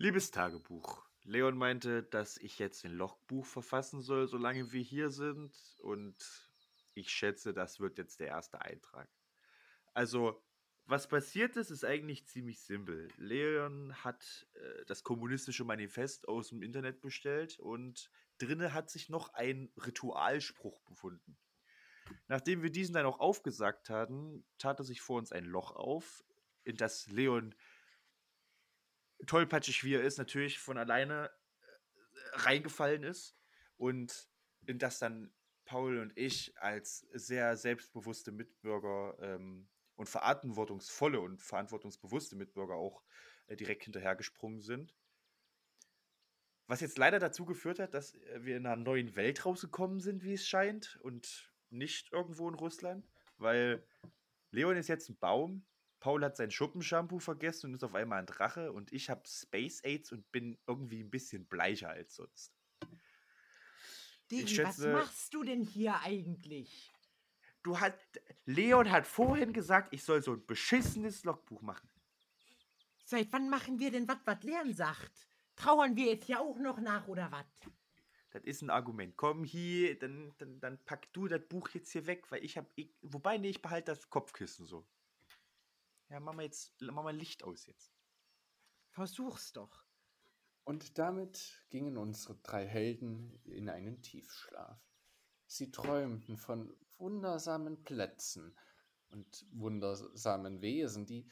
Liebes Tagebuch, Leon meinte, dass ich jetzt ein Logbuch verfassen soll, solange wir hier sind. Und ich schätze, das wird jetzt der erste Eintrag. Also, was passiert ist, ist eigentlich ziemlich simpel. Leon hat äh, das kommunistische Manifest aus dem Internet bestellt und drinne hat sich noch ein Ritualspruch befunden. Nachdem wir diesen dann auch aufgesagt hatten, tat er sich vor uns ein Loch auf, in das Leon, tollpatschig wie er ist, natürlich von alleine äh, reingefallen ist und in das dann Paul und ich als sehr selbstbewusste Mitbürger ähm, und verantwortungsvolle und verantwortungsbewusste Mitbürger auch äh, direkt hinterhergesprungen sind. Was jetzt leider dazu geführt hat, dass äh, wir in einer neuen Welt rausgekommen sind, wie es scheint, und nicht irgendwo in Russland, weil Leon ist jetzt ein Baum, Paul hat sein Schuppenshampoo vergessen und ist auf einmal ein Drache und ich habe Space AIDS und bin irgendwie ein bisschen bleicher als sonst. Digi, schätze- was machst du denn hier eigentlich? Du hat, Leon hat vorhin gesagt, ich soll so ein beschissenes Logbuch machen. Seit wann machen wir denn was, was Leon sagt? Trauern wir jetzt ja auch noch nach, oder was? Das ist ein Argument. Komm hier, dann, dann, dann pack du das Buch jetzt hier weg, weil ich habe. Wobei, nee, ich behalte das Kopfkissen so. Ja, mach mal jetzt, mach mal Licht aus jetzt. Versuch's doch. Und damit gingen unsere drei Helden in einen Tiefschlaf. Sie träumten von wundersamen Plätzen und wundersamen Wesen, die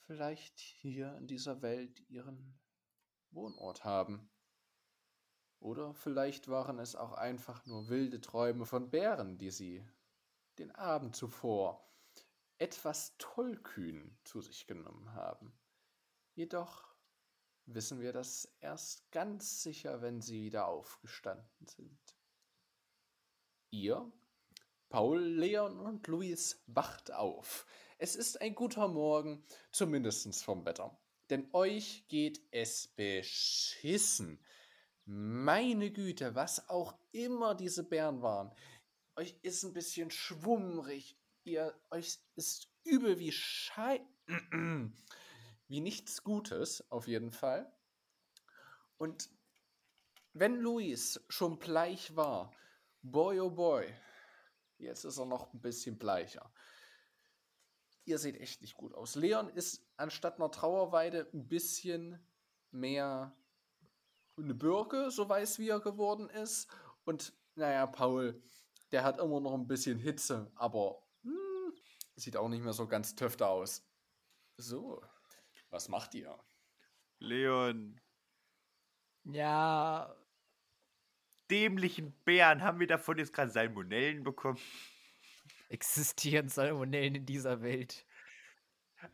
vielleicht hier in dieser Welt ihren Wohnort haben. Oder vielleicht waren es auch einfach nur wilde Träume von Bären, die sie den Abend zuvor etwas tollkühn zu sich genommen haben. Jedoch wissen wir das erst ganz sicher, wenn sie wieder aufgestanden sind. Ihr, Paul, Leon und Luis, wacht auf. Es ist ein guter Morgen, zumindest vom Wetter. Denn euch geht es beschissen. Meine Güte, was auch immer diese Bären waren. Euch ist ein bisschen schwummrig. Ihr, euch ist übel wie Schei... wie nichts Gutes, auf jeden Fall. Und wenn Luis schon bleich war, boy oh boy, jetzt ist er noch ein bisschen bleicher. Ihr seht echt nicht gut aus. Leon ist anstatt einer Trauerweide ein bisschen mehr eine Birke, so weiß wie er geworden ist. Und naja, Paul, der hat immer noch ein bisschen Hitze, aber sieht auch nicht mehr so ganz töfter aus. So, was macht ihr? Leon, Ja, dämlichen Bären, haben wir davon jetzt gerade Salmonellen bekommen? Existieren Salmonellen in dieser Welt?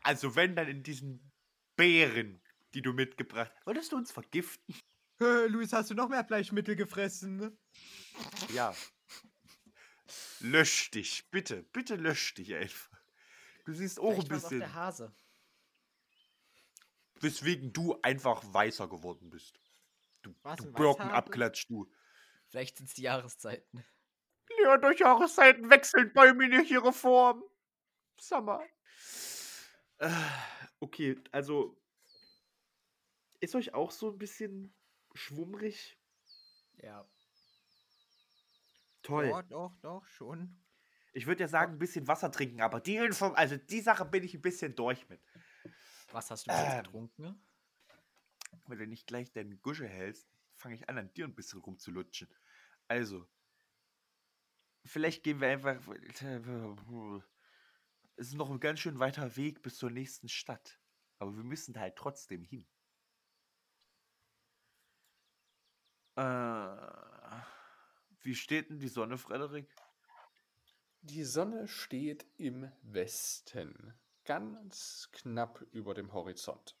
Also, wenn dann in diesen Bären, die du mitgebracht hast, wolltest du uns vergiften? Luis, hast du noch mehr Fleischmittel gefressen? Ja. Lösch dich, bitte, bitte lösch dich einfach. Du siehst auch ein Vielleicht auch bisschen, der Hase. weswegen du einfach weißer geworden bist. Du, Was, du ein Birken Weißhase? abklatsch, du. Vielleicht sind es die Jahreszeiten. Ja, durch Jahreszeiten wechseln Bäume nicht ihre Form. Sommer. Äh, okay, also ist euch auch so ein bisschen schwummrig? Ja. Toll. Doch, doch, doch, schon. Ich würde ja sagen, ein bisschen Wasser trinken, aber die Info, also die Sache bin ich ein bisschen durch mit. Was hast du bis jetzt Ähm. getrunken? Wenn du nicht gleich deine Gusche hältst, fange ich an, an dir ein bisschen rumzulutschen. Also, vielleicht gehen wir einfach. Es ist noch ein ganz schön weiter Weg bis zur nächsten Stadt. Aber wir müssen da halt trotzdem hin. Äh, wie steht denn die Sonne, Frederik? Die Sonne steht im Westen, ganz knapp über dem Horizont.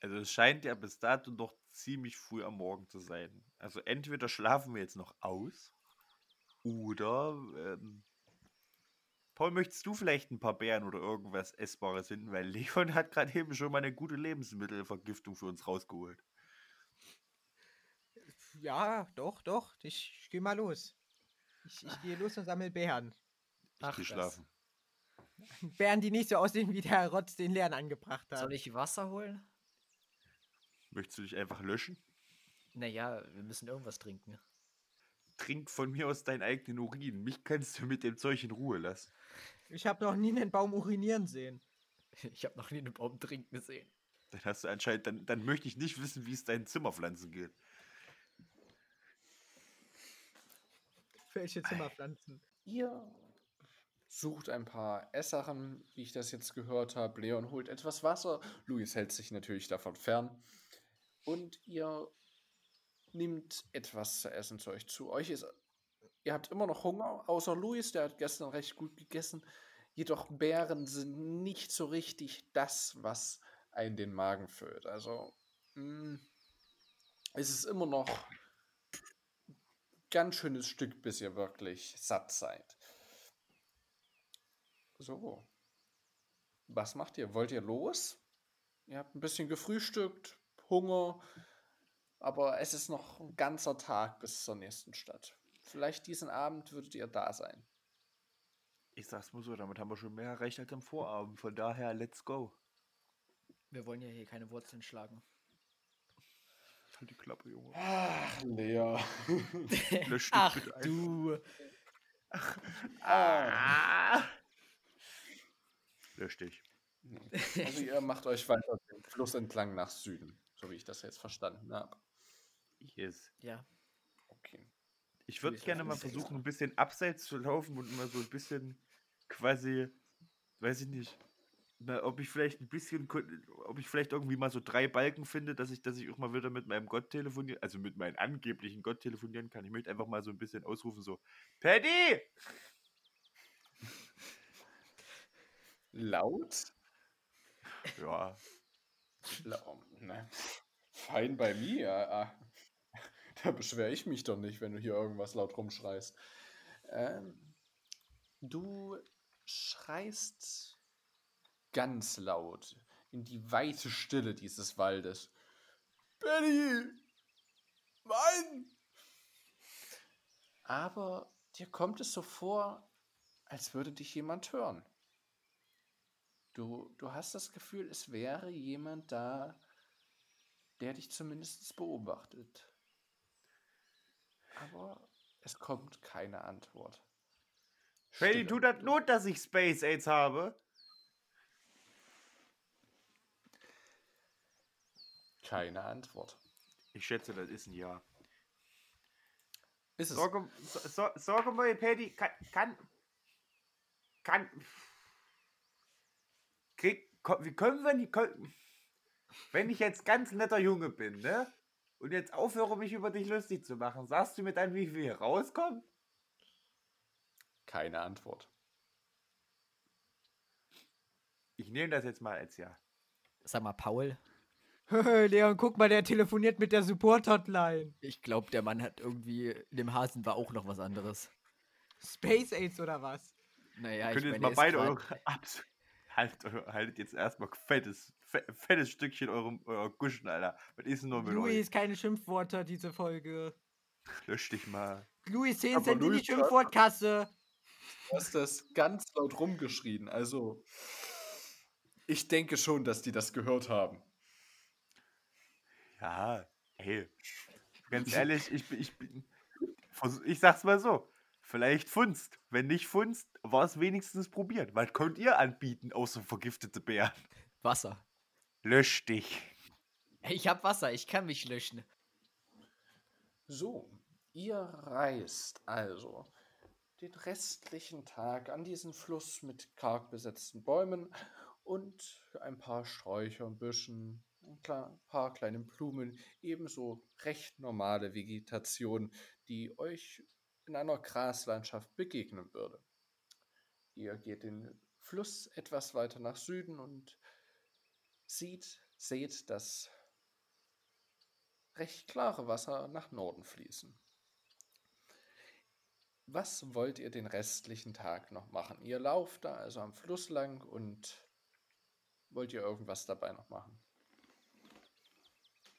Also es scheint ja bis dato noch ziemlich früh am Morgen zu sein. Also entweder schlafen wir jetzt noch aus oder ähm, Paul, möchtest du vielleicht ein paar Beeren oder irgendwas Essbares finden? Weil Leon hat gerade eben schon mal eine gute Lebensmittelvergiftung für uns rausgeholt. Ja, doch, doch. Ich, ich gehe mal los. Ich, ich gehe los und sammle Bären. Ich Ach, geh das. schlafen. Bären, die nicht so aussehen wie der Rotz, den Leon angebracht hat. Soll ich Wasser holen? Möchtest du dich einfach löschen? Naja, wir müssen irgendwas trinken. Trink von mir aus deinen eigenen Urin. Mich kannst du mit dem Zeug in Ruhe lassen. Ich habe noch nie einen Baum urinieren sehen. Ich habe noch nie einen Baum trinken gesehen. Dann hast du anscheinend, dann, dann möchte ich nicht wissen, wie es deinen Zimmerpflanzen geht. Welche Zimmerpflanzen? Ihr sucht ein paar Essachen, wie ich das jetzt gehört habe. Leon holt etwas Wasser. Luis hält sich natürlich davon fern. Und ihr nimmt etwas zu essen zu euch zu. Euch ist. Ihr habt immer noch Hunger, außer Luis, der hat gestern recht gut gegessen. Jedoch Beeren sind nicht so richtig das, was einen den Magen füllt. Also, mh, es ist immer noch ganz schönes Stück, bis ihr wirklich satt seid. So. Was macht ihr? Wollt ihr los? Ihr habt ein bisschen gefrühstückt, Hunger, aber es ist noch ein ganzer Tag bis zur nächsten Stadt. Vielleicht diesen Abend würdet ihr da sein. Ich sag's mal so, damit haben wir schon mehr erreicht als am Vorabend. Von daher, let's go. Wir wollen ja hier keine Wurzeln schlagen. Halt die Klappe, Junge. Ach, Lea. Lösch dich Ach du. Ah. Lösch dich. Also ihr macht euch weiter den Fluss entlang nach Süden, so wie ich das jetzt verstanden habe. Yes. Ja. Okay. Ich würde gerne mal versuchen, ein bisschen abseits zu laufen und mal so ein bisschen quasi, weiß ich nicht, na, ob ich vielleicht ein bisschen, ob ich vielleicht irgendwie mal so drei Balken finde, dass ich, dass ich auch mal wieder mit meinem Gott telefonieren, also mit meinem angeblichen Gott telefonieren kann. Ich möchte einfach mal so ein bisschen ausrufen, so, Paddy! Laut? Ja, Ne. Fein bei mir. ah. Da beschwere ich mich doch nicht, wenn du hier irgendwas laut rumschreist. Ähm, du schreist ganz laut in die weite Stille dieses Waldes. Benny! Mann! Aber dir kommt es so vor, als würde dich jemand hören. Du, du hast das Gefühl, es wäre jemand da, der dich zumindest beobachtet. Aber es kommt keine Antwort. Stille. tut das not, dass ich Space AIDS habe? Keine Antwort. Ich schätze, das ist ein Ja. Ist es? Sag, so, so, sag mal, Paddy, kann, kann, kann, krieg, wie können wir nicht, können, wenn ich jetzt ganz netter Junge bin, ne, und jetzt aufhöre, mich über dich lustig zu machen, sagst du mir dann, wie wir hier rauskommen? Keine Antwort. Ich nehme das jetzt mal als Ja. Sag mal, Paul. Leon, guck mal, der telefoniert mit der Support-Hotline. Ich glaube, der Mann hat irgendwie. In dem Hasen war auch noch was anderes. Space AIDS oder was? Naja, Könnt ich jetzt meine, mal beide eure Abs haltet, eure- haltet jetzt erstmal fettes, fe- fettes Stückchen eurem, eurer Guschen, Alter. Was ist denn nur mit Luis, keine Schimpfwörter, diese Folge. euch? Lösch dich mal. Luis, 10 Aber Cent in die Schimpfwortkasse. Du hast das ganz laut rumgeschrien. Also, ich denke schon, dass die das gehört haben. Ja, hey. Ganz ehrlich, ich bin, ich bin. Ich sag's mal so. Vielleicht Funst. Wenn nicht Funst, war es wenigstens probiert. Was könnt ihr anbieten, außer vergiftete Bären? Wasser. Lösch dich. Ich hab Wasser, ich kann mich löschen. So, ihr reist also den restlichen Tag an diesen Fluss mit karg besetzten Bäumen und ein paar Sträuchern, Büschen, ein paar kleinen Blumen, ebenso recht normale Vegetation, die euch in einer Graslandschaft begegnen würde. Ihr geht den Fluss etwas weiter nach Süden und sieht, seht das recht klare Wasser nach Norden fließen. Was wollt ihr den restlichen Tag noch machen? Ihr lauft da also am Fluss lang und wollt ihr irgendwas dabei noch machen?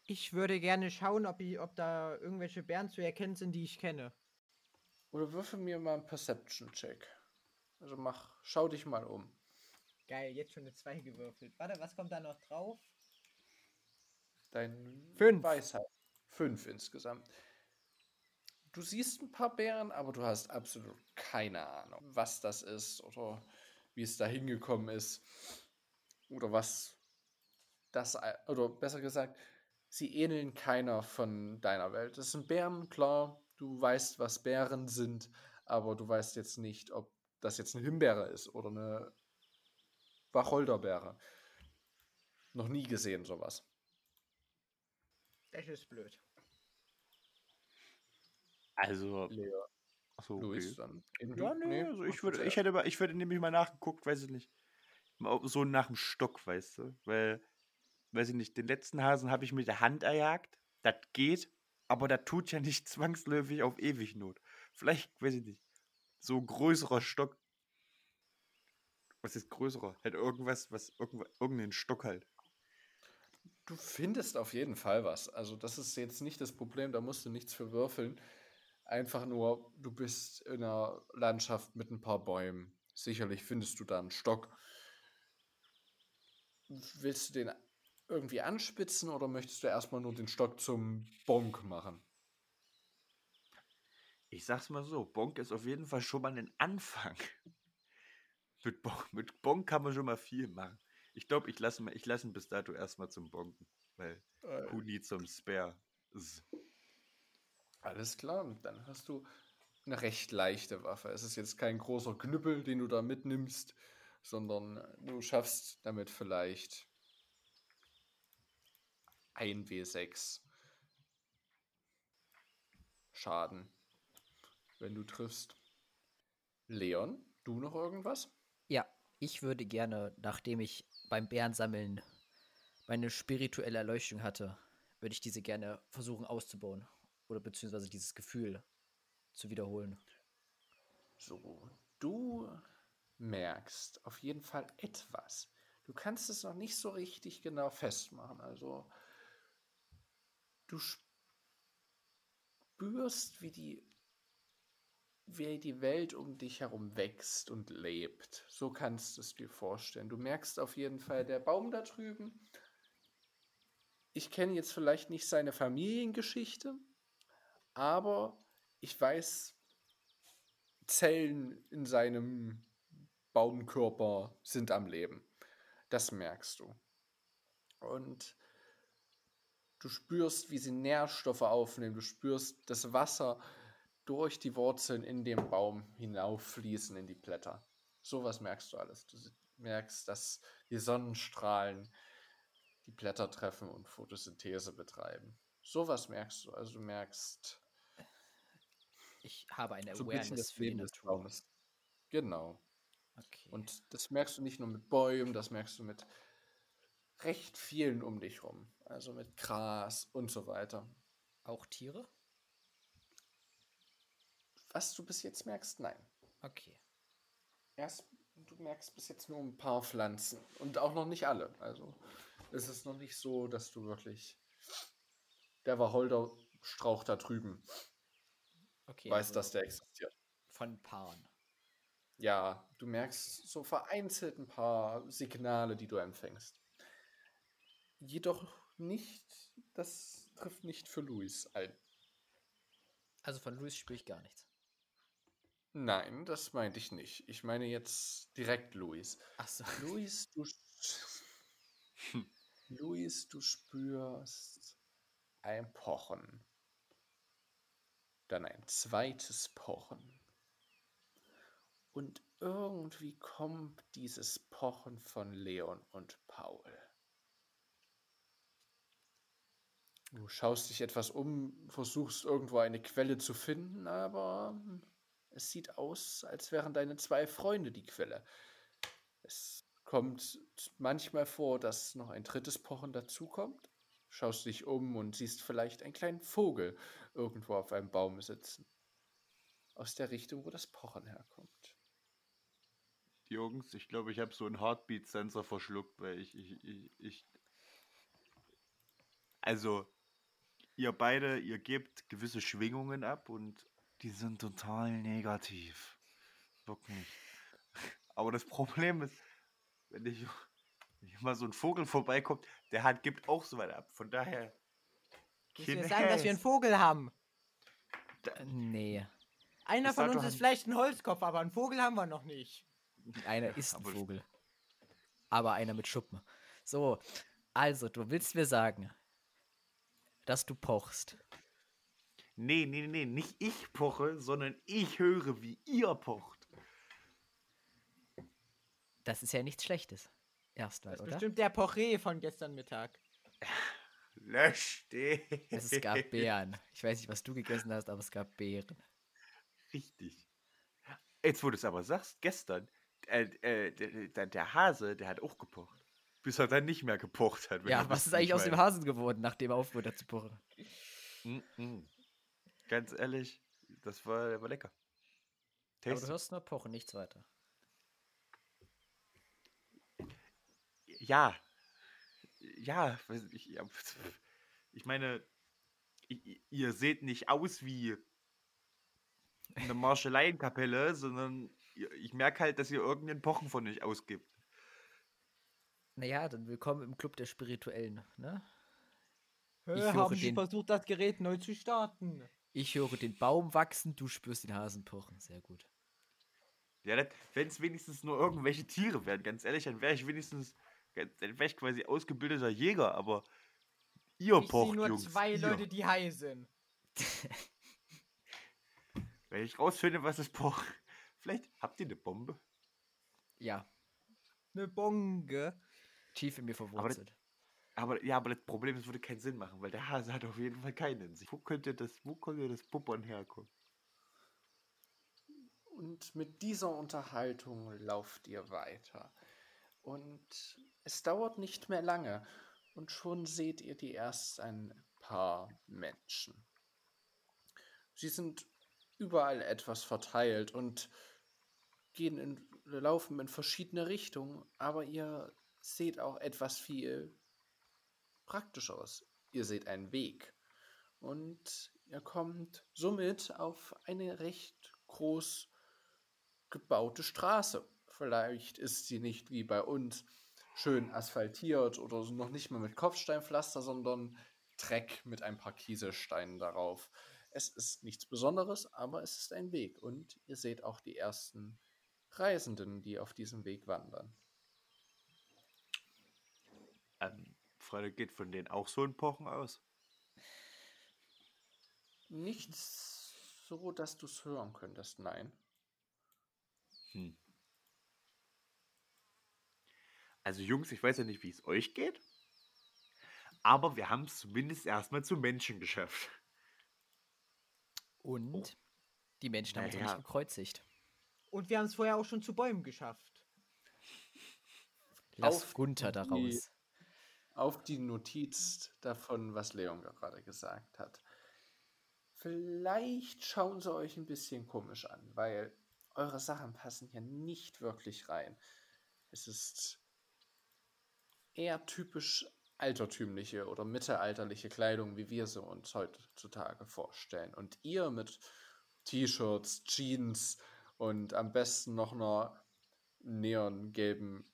Ich würde gerne schauen, ob, ich, ob da irgendwelche Bären zu erkennen sind, die ich kenne. Oder würfel mir mal einen Perception-Check. Also mach, schau dich mal um. Geil, jetzt schon eine 2 gewürfelt. Warte, was kommt da noch drauf? Dein Fünf. Weisheit. Fünf insgesamt. Du siehst ein paar Bären, aber du hast absolut keine Ahnung, was das ist oder wie es da hingekommen ist oder was das, oder besser gesagt, sie ähneln keiner von deiner Welt. Das sind Bären, klar, du weißt, was Bären sind, aber du weißt jetzt nicht, ob das jetzt eine Himbeere ist oder eine Wacholderbeere. Noch nie gesehen sowas. Das ist blöd. Also, Lea, achso, okay. Luis, dann. Ja, nee, also ich würde, ich hätte, mal- ich würde nämlich mal nachgeguckt, weiß ich nicht. So nach dem Stock, weißt du? Weil, weiß ich nicht, den letzten Hasen habe ich mit der Hand erjagt. Das geht, aber das tut ja nicht zwangsläufig auf ewig Not. Vielleicht, weiß ich nicht, so ein größerer Stock. Was ist größerer? Halt irgendwas, was, irgendeinen Stock halt. Du findest auf jeden Fall was. Also, das ist jetzt nicht das Problem, da musst du nichts für würfeln. Einfach nur, du bist in einer Landschaft mit ein paar Bäumen. Sicherlich findest du da einen Stock. Willst du den irgendwie anspitzen oder möchtest du erstmal nur den Stock zum Bonk machen? Ich sag's mal so, Bonk ist auf jeden Fall schon mal ein Anfang. Mit Bonk, mit Bonk kann man schon mal viel machen. Ich glaube, ich lasse ich lass ihn bis dato erstmal zum Bonken. Weil Äh, who needs some spare? Alles klar, und dann hast du eine recht leichte Waffe. Es ist jetzt kein großer Knüppel, den du da mitnimmst, sondern du schaffst damit vielleicht ein W6 Schaden, wenn du triffst. Leon, du noch irgendwas? Ja, ich würde gerne, nachdem ich beim Bärensammeln meine spirituelle Erleuchtung hatte, würde ich diese gerne versuchen auszubauen. Oder beziehungsweise dieses Gefühl zu wiederholen. So, du merkst auf jeden Fall etwas. Du kannst es noch nicht so richtig genau festmachen. Also, du spürst, wie die, wie die Welt um dich herum wächst und lebt. So kannst du es dir vorstellen. Du merkst auf jeden Fall, der Baum da drüben. Ich kenne jetzt vielleicht nicht seine Familiengeschichte, aber ich weiß, Zellen in seinem Baumkörper sind am Leben. Das merkst du. Und du spürst, wie sie Nährstoffe aufnehmen. Du spürst das Wasser durch die Wurzeln in den Baum hinauffließen in die Blätter. Sowas merkst du alles. Du merkst, dass die Sonnenstrahlen die Blätter treffen und Photosynthese betreiben. Sowas merkst du. Also du merkst Ich habe eine so Awareness das für die Leben des Natur. Baumes. Genau. Okay. Und das merkst du nicht nur mit Bäumen, das merkst du mit recht vielen um dich rum. Also mit Gras und so weiter. auch Tiere? Was du bis jetzt merkst, nein. Okay. Erst, du merkst bis jetzt nur ein paar Pflanzen. Und auch noch nicht alle. Also es ist noch nicht so, dass du wirklich. Der Wacholderstrauch da drüben Okay. weiß, also dass der existiert. Von Paaren. Ja, du merkst so vereinzelt ein paar Signale, die du empfängst. Jedoch nicht, das trifft nicht für Luis ein. Also von Luis spüre ich gar nichts. Nein, das meinte ich nicht. Ich meine jetzt direkt Luis. Achso. Luis, du, Luis, du spürst ein Pochen. Dann ein zweites Pochen. Und irgendwie kommt dieses Pochen von Leon und Paul. Du schaust dich etwas um, versuchst irgendwo eine Quelle zu finden, aber es sieht aus, als wären deine zwei Freunde die Quelle. Es kommt manchmal vor, dass noch ein drittes Pochen dazukommt. Schaust dich um und siehst vielleicht einen kleinen Vogel irgendwo auf einem Baum sitzen. Aus der Richtung, wo das Pochen herkommt. Jungs, ich glaube, ich habe so einen Heartbeat-Sensor verschluckt, weil ich, ich, ich, ich. Also, ihr beide, ihr gebt gewisse Schwingungen ab und die sind total negativ. Wirklich. Aber das Problem ist, wenn ich Wenn mal so ein Vogel vorbeikommt, der hat, gibt auch so weit ab. Von daher. Kein mir sagen, dass wir einen. Vogel haben? Äh, Nee. Einer Ich von uns ist vielleicht ein Holzkopf, aber einen Vogel haben wir noch nicht. Einer ist ein Vogel. Aber einer mit Schuppen. So, also, du willst mir sagen, dass du pochst. Nee, nee, nee, nicht ich poche, sondern ich höre, wie ihr pocht. Das ist ja nichts Schlechtes. Erstmal, Das ist oder? bestimmt der Porree von gestern Mittag. Lösch den. Es gab Beeren. Ich weiß nicht, was du gegessen hast, aber es gab Beeren. Richtig. Jetzt, wo du es aber sagst, gestern, äh, äh, der, der, der Hase, der hat auch gepocht. Bis er dann nicht mehr gepocht hat. Ja, was ist eigentlich ich aus dem. Hasen geworden, nachdem er aufgehört hat zu pochen? Mm -mm. Ganz ehrlich, das war, der war lecker. Aber du hörst nur pochen, nichts weiter. Ja. Ja, ich, ich meine, ihr seht nicht aus wie eine Marschalleienkapelle, sondern ich merke halt, dass ihr irgendeinen Pochen von euch ausgibt. Naja, dann willkommen im Club der Spirituellen, ne? Ich höre haben Sie den- versucht, das Gerät neu zu starten? Ich höre den Baum wachsen, du spürst den Hasen pochen. Sehr gut. Ja, wenn es wenigstens nur irgendwelche Tiere wären, ganz ehrlich, dann wäre ich wenigstens, dann wäre ich quasi ausgebildeter Jäger, aber ihr Ich sehe pocht, nur Jungs. zwei ihr. Leute, die high sind. Wenn ich rausfinde, was es pocht, vielleicht habt ihr eine Bombe. Ja, Eine Bonge. Tief in mir verwurzelt. Aber ja, aber das Problem ist, es würde keinen Sinn machen, weil der Hase hat auf jeden Fall keinen in sich. Wo könnte das, wo könnte das Puppern herkommen? Und mit dieser Unterhaltung lauft ihr weiter. Und es dauert nicht mehr lange. Und schon seht ihr die erst ein paar Menschen. Sie sind überall etwas verteilt und gehen in, laufen in verschiedene Richtungen, aber ihr seht auch etwas viel Praktischeres. Ihr seht einen Weg. Und ihr kommt somit auf eine recht groß gebaute Straße. Vielleicht ist sie nicht wie bei uns schön asphaltiert oder noch nicht mal mit Kopfsteinpflaster, sondern Dreck mit ein paar Kieselsteinen darauf. Es ist nichts Besonderes, aber es ist ein Weg und ihr seht auch die ersten Reisenden, die auf diesem Weg wandern. Ähm, Freunde, geht von denen auch so ein Pochen aus? Nicht so, dass du es hören könntest, nein. Hm. Also Jungs, ich weiß ja nicht, wie es euch geht, aber wir haben es zumindest erstmal zu Menschen geschafft. Und die Menschen haben uns Naja. nicht gekreuzigt. Und wir haben es vorher auch schon zu Bäumen geschafft. Lass Auf Gunther da die- raus. Auf die Notiz davon, was Leon gerade gesagt hat. Vielleicht schauen sie euch ein bisschen komisch an, weil eure Sachen passen hier nicht wirklich rein. Es ist eher typisch altertümliche oder mittelalterliche Kleidung, wie wir sie uns heutzutage vorstellen. Und ihr mit T-Shirts, Jeans und am besten noch einer neongelben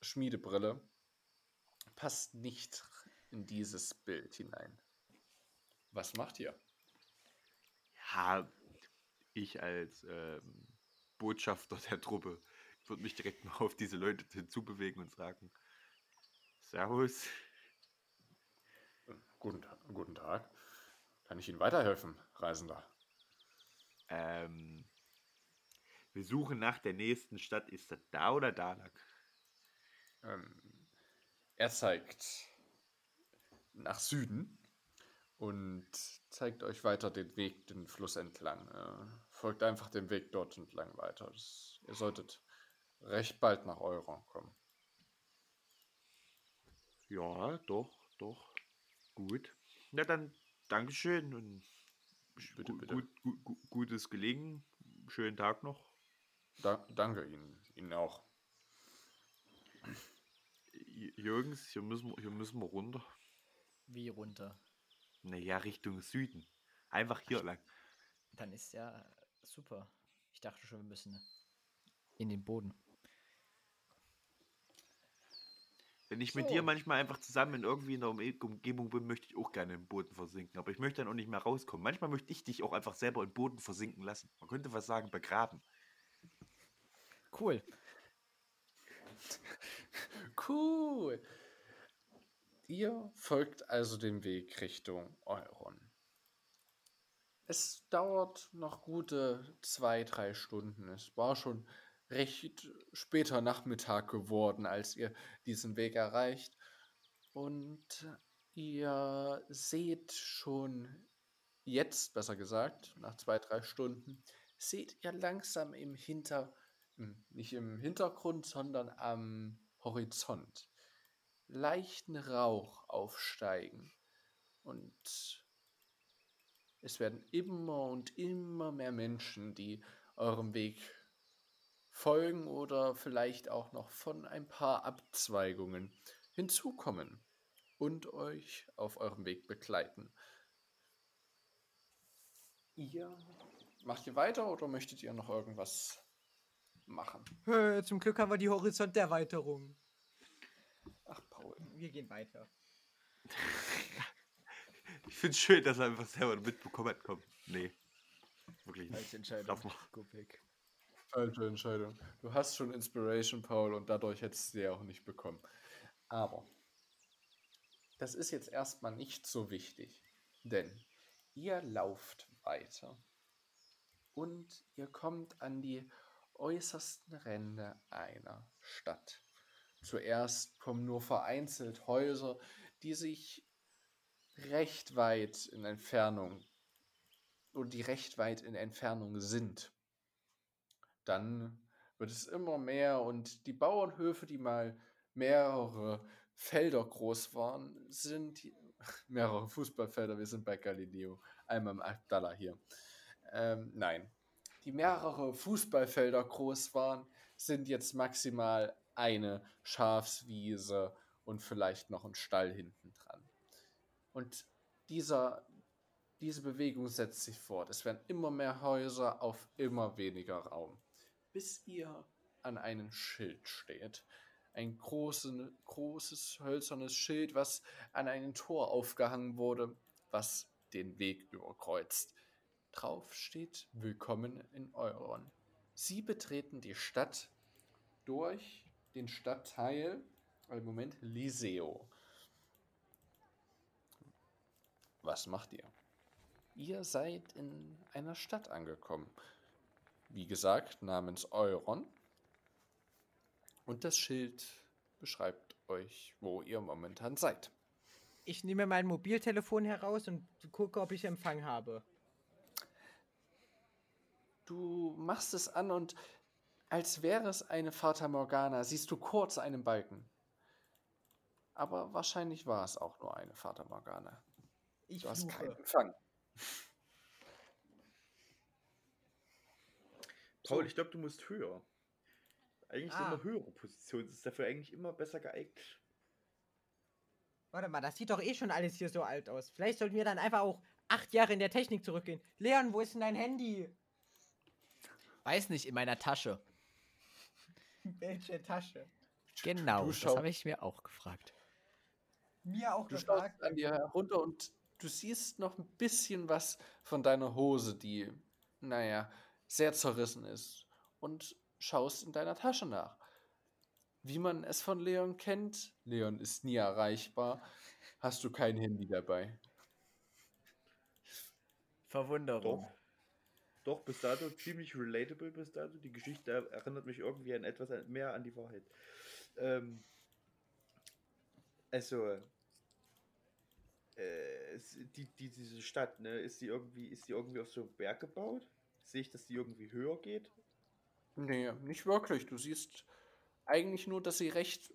Schmiedebrille passt nicht in dieses Bild hinein. Was macht ihr? Ja, ich als ähm, Botschafter der Truppe würde mich direkt mal auf diese Leute hinzubewegen und sagen, Servus. Guten, guten Tag. Kann ich Ihnen weiterhelfen, Reisender? Ähm, wir suchen nach der nächsten Stadt. Ist das da oder da lang? Ähm, er zeigt nach Süden und zeigt euch weiter den Weg, den Fluss entlang. Äh, folgt einfach dem Weg dort entlang weiter. Das, ihr solltet recht bald nach Euron kommen. Ja, doch, doch. Gut. Na dann, Dankeschön und Bitte, gu- bitte. Gut, gut, gut, gutes Gelingen. Schönen Tag noch. Da, danke Ihnen. Ihnen auch. Jürgens, hier müssen, wir- hier müssen wir runter. Wie runter. Naja, Richtung Süden. Einfach hier lang. Dann ist ja super. Ich dachte schon, wir müssen in den Boden. Wenn ich mit So. dir manchmal einfach zusammen in irgendwie in der Umge- Umgebung bin, möchte ich auch gerne im Boden versinken. Aber ich möchte dann auch nicht mehr rauskommen. Manchmal möchte ich dich auch einfach selber im Boden versinken lassen. Man könnte was sagen, begraben. Cool. Cool. Ihr folgt also dem Weg Richtung Euron. Es dauert noch gute zwei, drei Stunden. Es war schon recht später Nachmittag geworden, als ihr diesen Weg erreicht. Und ihr seht schon jetzt, besser gesagt, nach zwei, drei Stunden, seht ihr langsam im Hinter, im- nicht im Hintergrund, sondern am Horizont leichten Rauch aufsteigen. Und es werden immer und immer mehr Menschen, die eurem Weg folgen oder vielleicht auch noch von ein paar Abzweigungen hinzukommen und euch auf eurem Weg begleiten. Ihr macht ihr weiter oder möchtet ihr noch irgendwas machen? Hö, Zum Glück haben wir die Horizonterweiterung. Ach, Paul. Wir gehen weiter. Ich finde es schön, dass er einfach selber mitbekommen hat. Komm, nee. Wirklich nicht. Falsche Entscheidung. Falsche Entscheidung. Du hast schon Inspiration, Paul, und dadurch hättest du sie auch nicht bekommen. Aber das ist jetzt erstmal nicht so wichtig, denn ihr lauft weiter und ihr kommt an die äußersten Ränder einer Stadt. Zuerst kommen nur vereinzelt Häuser, die sich recht weit in Entfernung oder die recht weit in Entfernung sind dann wird es immer mehr und die Bauernhöfe, die mal mehrere Felder groß waren, sind mehrere Fußballfelder. Wir sind bei Galileo, einmal im Abdallah hier. Ähm, nein, die mehrere Fußballfelder groß waren, sind jetzt maximal eine Schafswiese und vielleicht noch ein Stall hinten dran. Und dieser, diese Bewegung setzt sich fort. Es werden immer mehr Häuser auf immer weniger Raum bis ihr an einem Schild steht. Ein große, großes hölzernes Schild, was an ein Tor aufgehangen wurde, was den Weg überkreuzt. Drauf steht Willkommen in Euron. Sie betreten die Stadt durch den Stadtteil, im Moment, Liseo. Was macht ihr? Ihr seid in einer Stadt angekommen wie gesagt, namens Euron. Und das Schild beschreibt euch, wo ihr momentan seid. Ich nehme mein Mobiltelefon heraus und gucke, ob ich Empfang habe. Du machst es an und als wäre es eine Fata Morgana, siehst du kurz einen Balken. Aber wahrscheinlich war es auch nur eine Fata Morgana. Ich Du hast keinen suche. Empfang. Paul, ich glaube, du musst höher. Eigentlich Ah. immer höhere Position. Das ist dafür eigentlich immer besser geeignet. Warte mal, das sieht doch eh schon alles hier so alt aus. Vielleicht sollten wir dann einfach auch acht Jahre in der Technik zurückgehen. Leon, wo ist denn dein Handy? Weiß nicht, in meiner Tasche. Welche Tasche? Genau, Du das habe ich mir auch gefragt. Mir auch Du gefragt. schaust an dir herunter und du siehst noch ein bisschen was von deiner Hose, die, naja, sehr zerrissen ist. Und schaust in deiner Tasche nach. Wie man es von Leon kennt, Leon ist nie erreichbar, hast du kein Handy dabei. Verwunderung. Doch. Bis dato ziemlich relatable bis dato. Die Geschichte erinnert mich irgendwie an etwas mehr an die Wahrheit. Ähm, also, äh, die, die, diese Stadt, ne, ist die irgendwie, ist die irgendwie auf so einem Berg gebaut? Sehe ich, dass die irgendwie höher geht? Nee, nicht wirklich. Du siehst eigentlich nur, dass sie recht,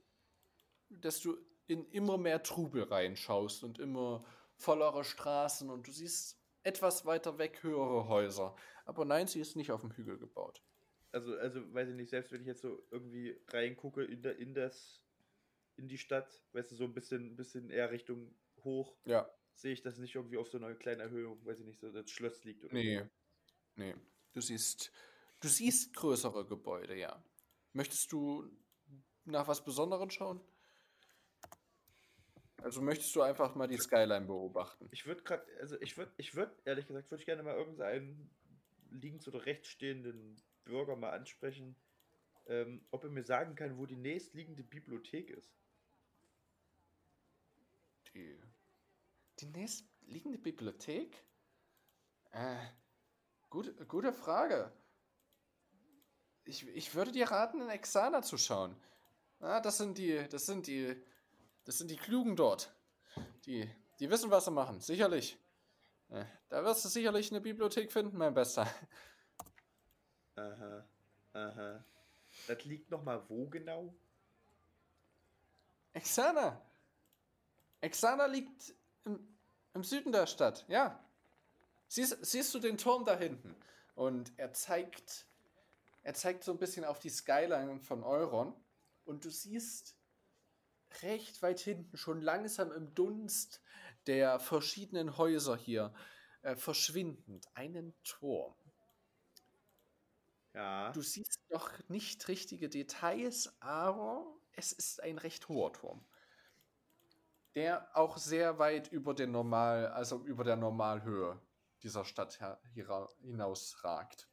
dass du in immer mehr Trubel reinschaust und immer vollere Straßen und du siehst etwas weiter weg höhere Häuser. Aber nein, sie ist nicht auf dem Hügel gebaut. Also, also, weiß ich nicht, selbst wenn ich jetzt so irgendwie reingucke in, der, in das, in die Stadt, weißt du, so ein bisschen, bisschen eher Richtung hoch, Ja, sehe ich das nicht irgendwie auf so einer kleinen Erhöhung, weiß ich nicht, so das Schloss liegt oder nee. Nee. Du siehst, du siehst größere Gebäude, ja. Möchtest du nach was Besonderem schauen? Also möchtest du einfach mal die Skyline beobachten? Ich würde gerade, also ich würde, ich würde, ehrlich gesagt, würde ich gerne mal irgendeinen links oder rechts stehenden Bürger mal ansprechen, ähm, ob er mir sagen kann, wo die nächstliegende Bibliothek ist. Die, die nächstliegende Bibliothek? Äh, gut, gute Frage. Ich, ich würde dir raten, in Exana zu schauen. Ah, das sind die, das sind die, das sind die Klugen dort. Die, die wissen, was sie machen, sicherlich. Äh, da wirst du sicherlich eine Bibliothek finden, mein Bester. Aha, aha. Das liegt noch mal wo genau? Exana! Exana liegt im, im Süden der Stadt, ja. Siehst, siehst du den Turm da hinten? Und er zeigt, er zeigt so ein bisschen auf die Skyline von Euron. Und du siehst recht weit hinten, schon langsam im Dunst der verschiedenen Häuser hier, äh, verschwindend, einen Turm. Ja. Du siehst noch nicht richtige Details, aber es ist ein recht hoher Turm. Der auch sehr weit über den Normal, also über der Normalhöhe dieser Stadt hinausragt.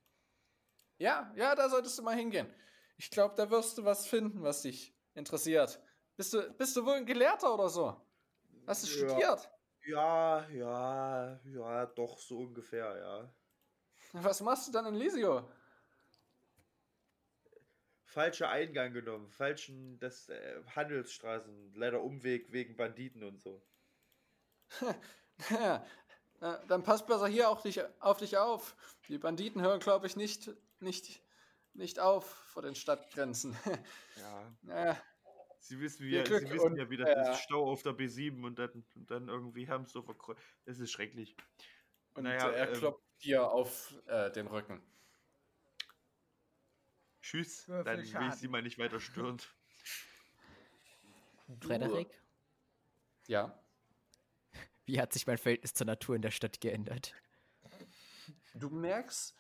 Ja, ja, da solltest du mal hingehen. Ich glaube, da wirst du was finden, was dich interessiert. Bist du, bist du wohl ein Gelehrter oder so? Hast du Ja. studiert? Ja, ja, ja, doch so ungefähr, ja. Was machst du dann in Lisio? Falscher Eingang genommen, falschen das äh, Handelsstraßen, leider Umweg wegen Banditen und so. Ja, na, dann passt besser hier auch dich, auf dich auf. Die Banditen hören, glaube ich, nicht, nicht, nicht auf vor den Stadtgrenzen. Ja. naja, Sie wissen, wie, Glück Sie wissen und, ja, wie das äh, ist. Stau auf der B7 und dann, und dann irgendwie haben sie so verkreuzt. Das ist schrecklich. und Naja, äh, er ähm, klopft dir auf äh, den Rücken. Tschüss, Würfel dann will ich Schaden. sie mal nicht weiter stören. Frederik, Ja. wie hat sich mein Verhältnis zur Natur in der Stadt geändert? Du merkst,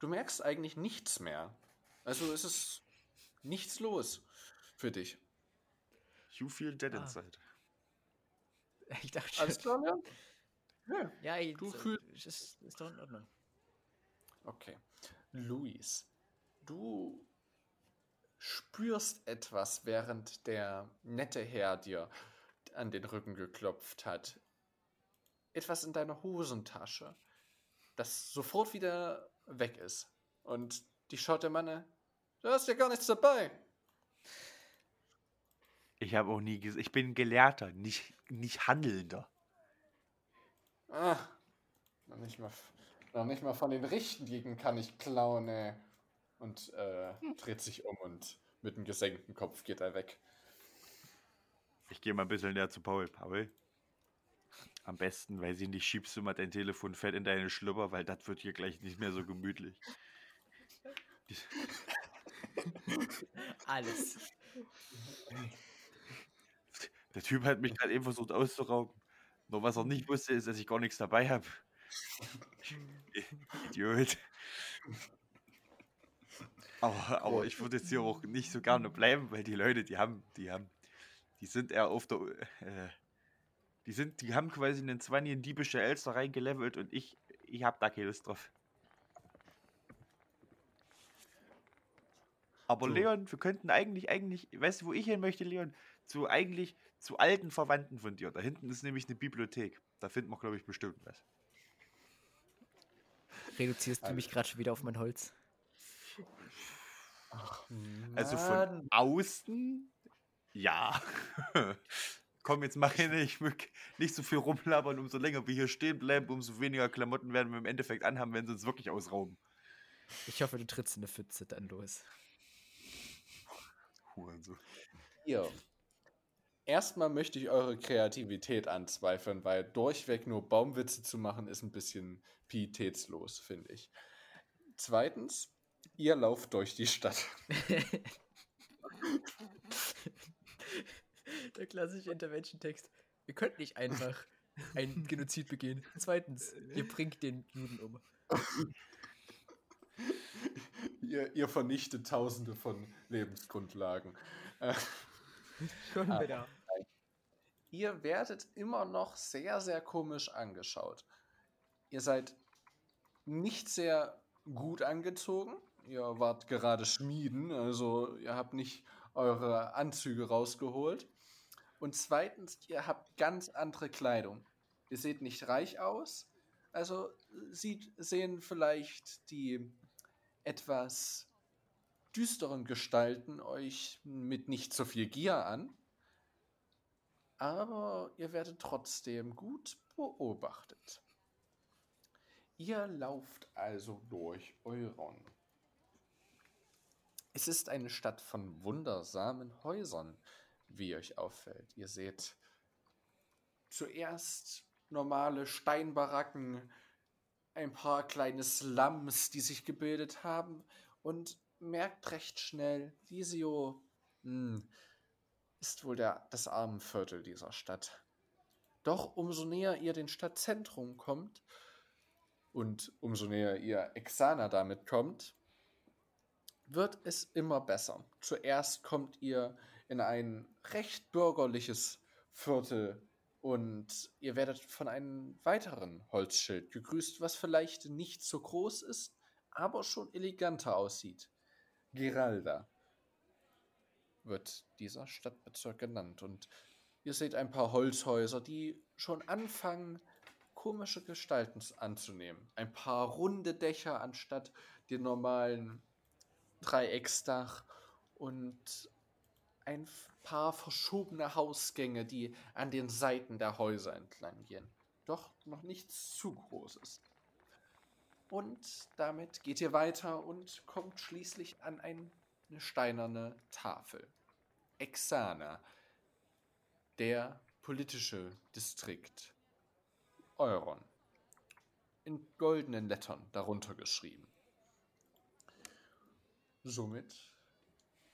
du merkst eigentlich nichts mehr. Also es ist nichts los für dich. You feel dead Ah. inside. Ich dachte Alles klar? Ja. Ja, ich, Du du fühl- ist, ist doch in Ordnung. Okay. Luis, du spürst etwas, während der nette Herr dir an den Rücken geklopft hat. Etwas in deiner Hosentasche, das sofort wieder weg ist. Und die schaut der Mann, an, du hast ja gar nichts dabei. Ich habe auch nie gesagt, ich bin Gelehrter, nicht, nicht Handelnder. Ah, noch nicht mal, noch nicht mal von den Richtigen kann ich klauen, ey. Und äh, dreht sich um und mit einem gesenkten Kopf geht er weg. Ich gehe mal ein bisschen näher zu Paul. Paul, am besten, weil sie nicht schiebst du mal dein Telefon fett in deine Schlüpper, weil das wird hier gleich nicht mehr so gemütlich. Alles. Der Typ hat mich gerade eben versucht auszurauben. Nur was er nicht wusste, ist, dass ich gar nichts dabei habe. Idiot. Aber, aber ich würde jetzt hier auch nicht so gerne bleiben, weil die Leute, die haben, die haben, die sind eher auf der, äh, die sind, die haben quasi einen 20 in diebische Elster reingelevelt und ich, ich hab da keine Lust drauf. Aber So. Leon, wir könnten eigentlich, eigentlich, weißt du, wo ich hin möchte, Leon? Zu eigentlich, zu alten Verwandten von dir. Da hinten ist nämlich eine Bibliothek. Da finden wir, glaube ich, bestimmt was. Reduzierst du mich gerade schon wieder auf mein Holz? Also von außen, ja. Komm, jetzt mach ich nicht, nicht so viel rumlabern. Umso länger wir hier stehen bleiben, umso weniger Klamotten werden wir im Endeffekt anhaben, wenn sie uns wirklich ausrauben. Ich hoffe, du trittst in eine Pfütze dann los. Hurensohn. Ihr. Erstmal möchte ich eure Kreativität anzweifeln, weil durchweg nur Baumwitze zu machen ist ein bisschen pietätslos, finde ich. Zweitens, ihr lauft durch die Stadt. Der klassische Intervention-Text. Ihr könnt nicht einfach einen Genozid begehen. Zweitens, ihr bringt den Juden um. Ihr, ihr vernichtet tausende von Lebensgrundlagen. Schon Ah. wieder. ihr werdet immer noch sehr, sehr komisch angeschaut. Ihr seid nicht sehr gut angezogen. Ihr wart gerade Schmieden, also ihr habt nicht eure Anzüge rausgeholt. Und zweitens, ihr habt ganz andere Kleidung. Ihr seht nicht reich aus, also sieht, sehen vielleicht die etwas düsteren Gestalten euch mit nicht so viel Gier an. Aber ihr werdet trotzdem gut beobachtet. Ihr lauft also durch Euron. Es ist eine Stadt von wundersamen Häusern, wie euch auffällt. Ihr seht zuerst normale Steinbaracken, ein paar kleine Slums, die sich gebildet haben und merkt recht schnell, Visio hm, ist wohl der, das Armenviertel dieser Stadt. Doch umso näher ihr den Stadtzentrum kommt und umso näher ihr Exana damit kommt, wird es immer besser. Zuerst kommt ihr in ein recht bürgerliches Viertel und ihr werdet von einem weiteren Holzschild gegrüßt, was vielleicht nicht so groß ist, aber schon eleganter aussieht. Giralda wird dieser Stadtbezirk genannt. Und ihr seht ein paar Holzhäuser, die schon anfangen, komische Gestalten anzunehmen. Ein paar runde Dächer anstatt dem normalen Dreiecksdach und ein paar verschobene Hausgänge, die an den Seiten der Häuser entlang gehen. Doch noch nichts zu Großes. Und damit geht ihr weiter und kommt schließlich an eine steinerne Tafel. Exana, der politische Distrikt Euron. In goldenen Lettern darunter geschrieben. Somit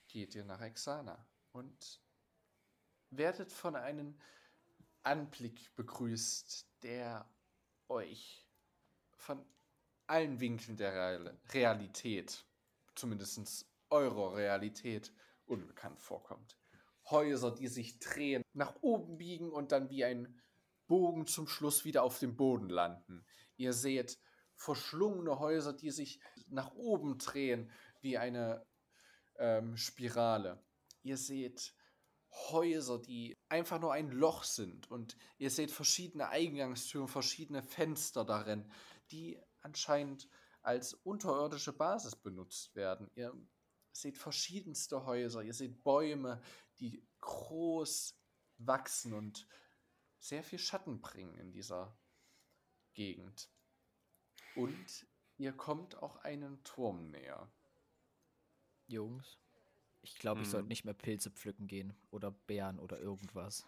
geht ihr nach Exana und werdet von einem Anblick begrüßt, der euch von allen Winkeln der Realität, zumindest eurer Realität, unbekannt vorkommt. Häuser, die sich drehen, nach oben biegen und dann wie ein Bogen zum Schluss wieder auf dem Boden landen. Ihr seht verschlungene Häuser, die sich nach oben drehen wie eine ähm, Spirale. Ihr seht Häuser, die einfach nur ein Loch sind und ihr seht verschiedene Eingangstüren, verschiedene Fenster darin, die anscheinend als unterirdische Basis benutzt werden. Ihr seht verschiedenste Häuser, ihr seht Bäume, die groß wachsen und sehr viel Schatten bringen in dieser Gegend. Und ihr kommt auch einen Turm näher. Jungs, ich glaube, ich sollte Mhm. nicht mehr Pilze pflücken gehen oder Beeren oder irgendwas.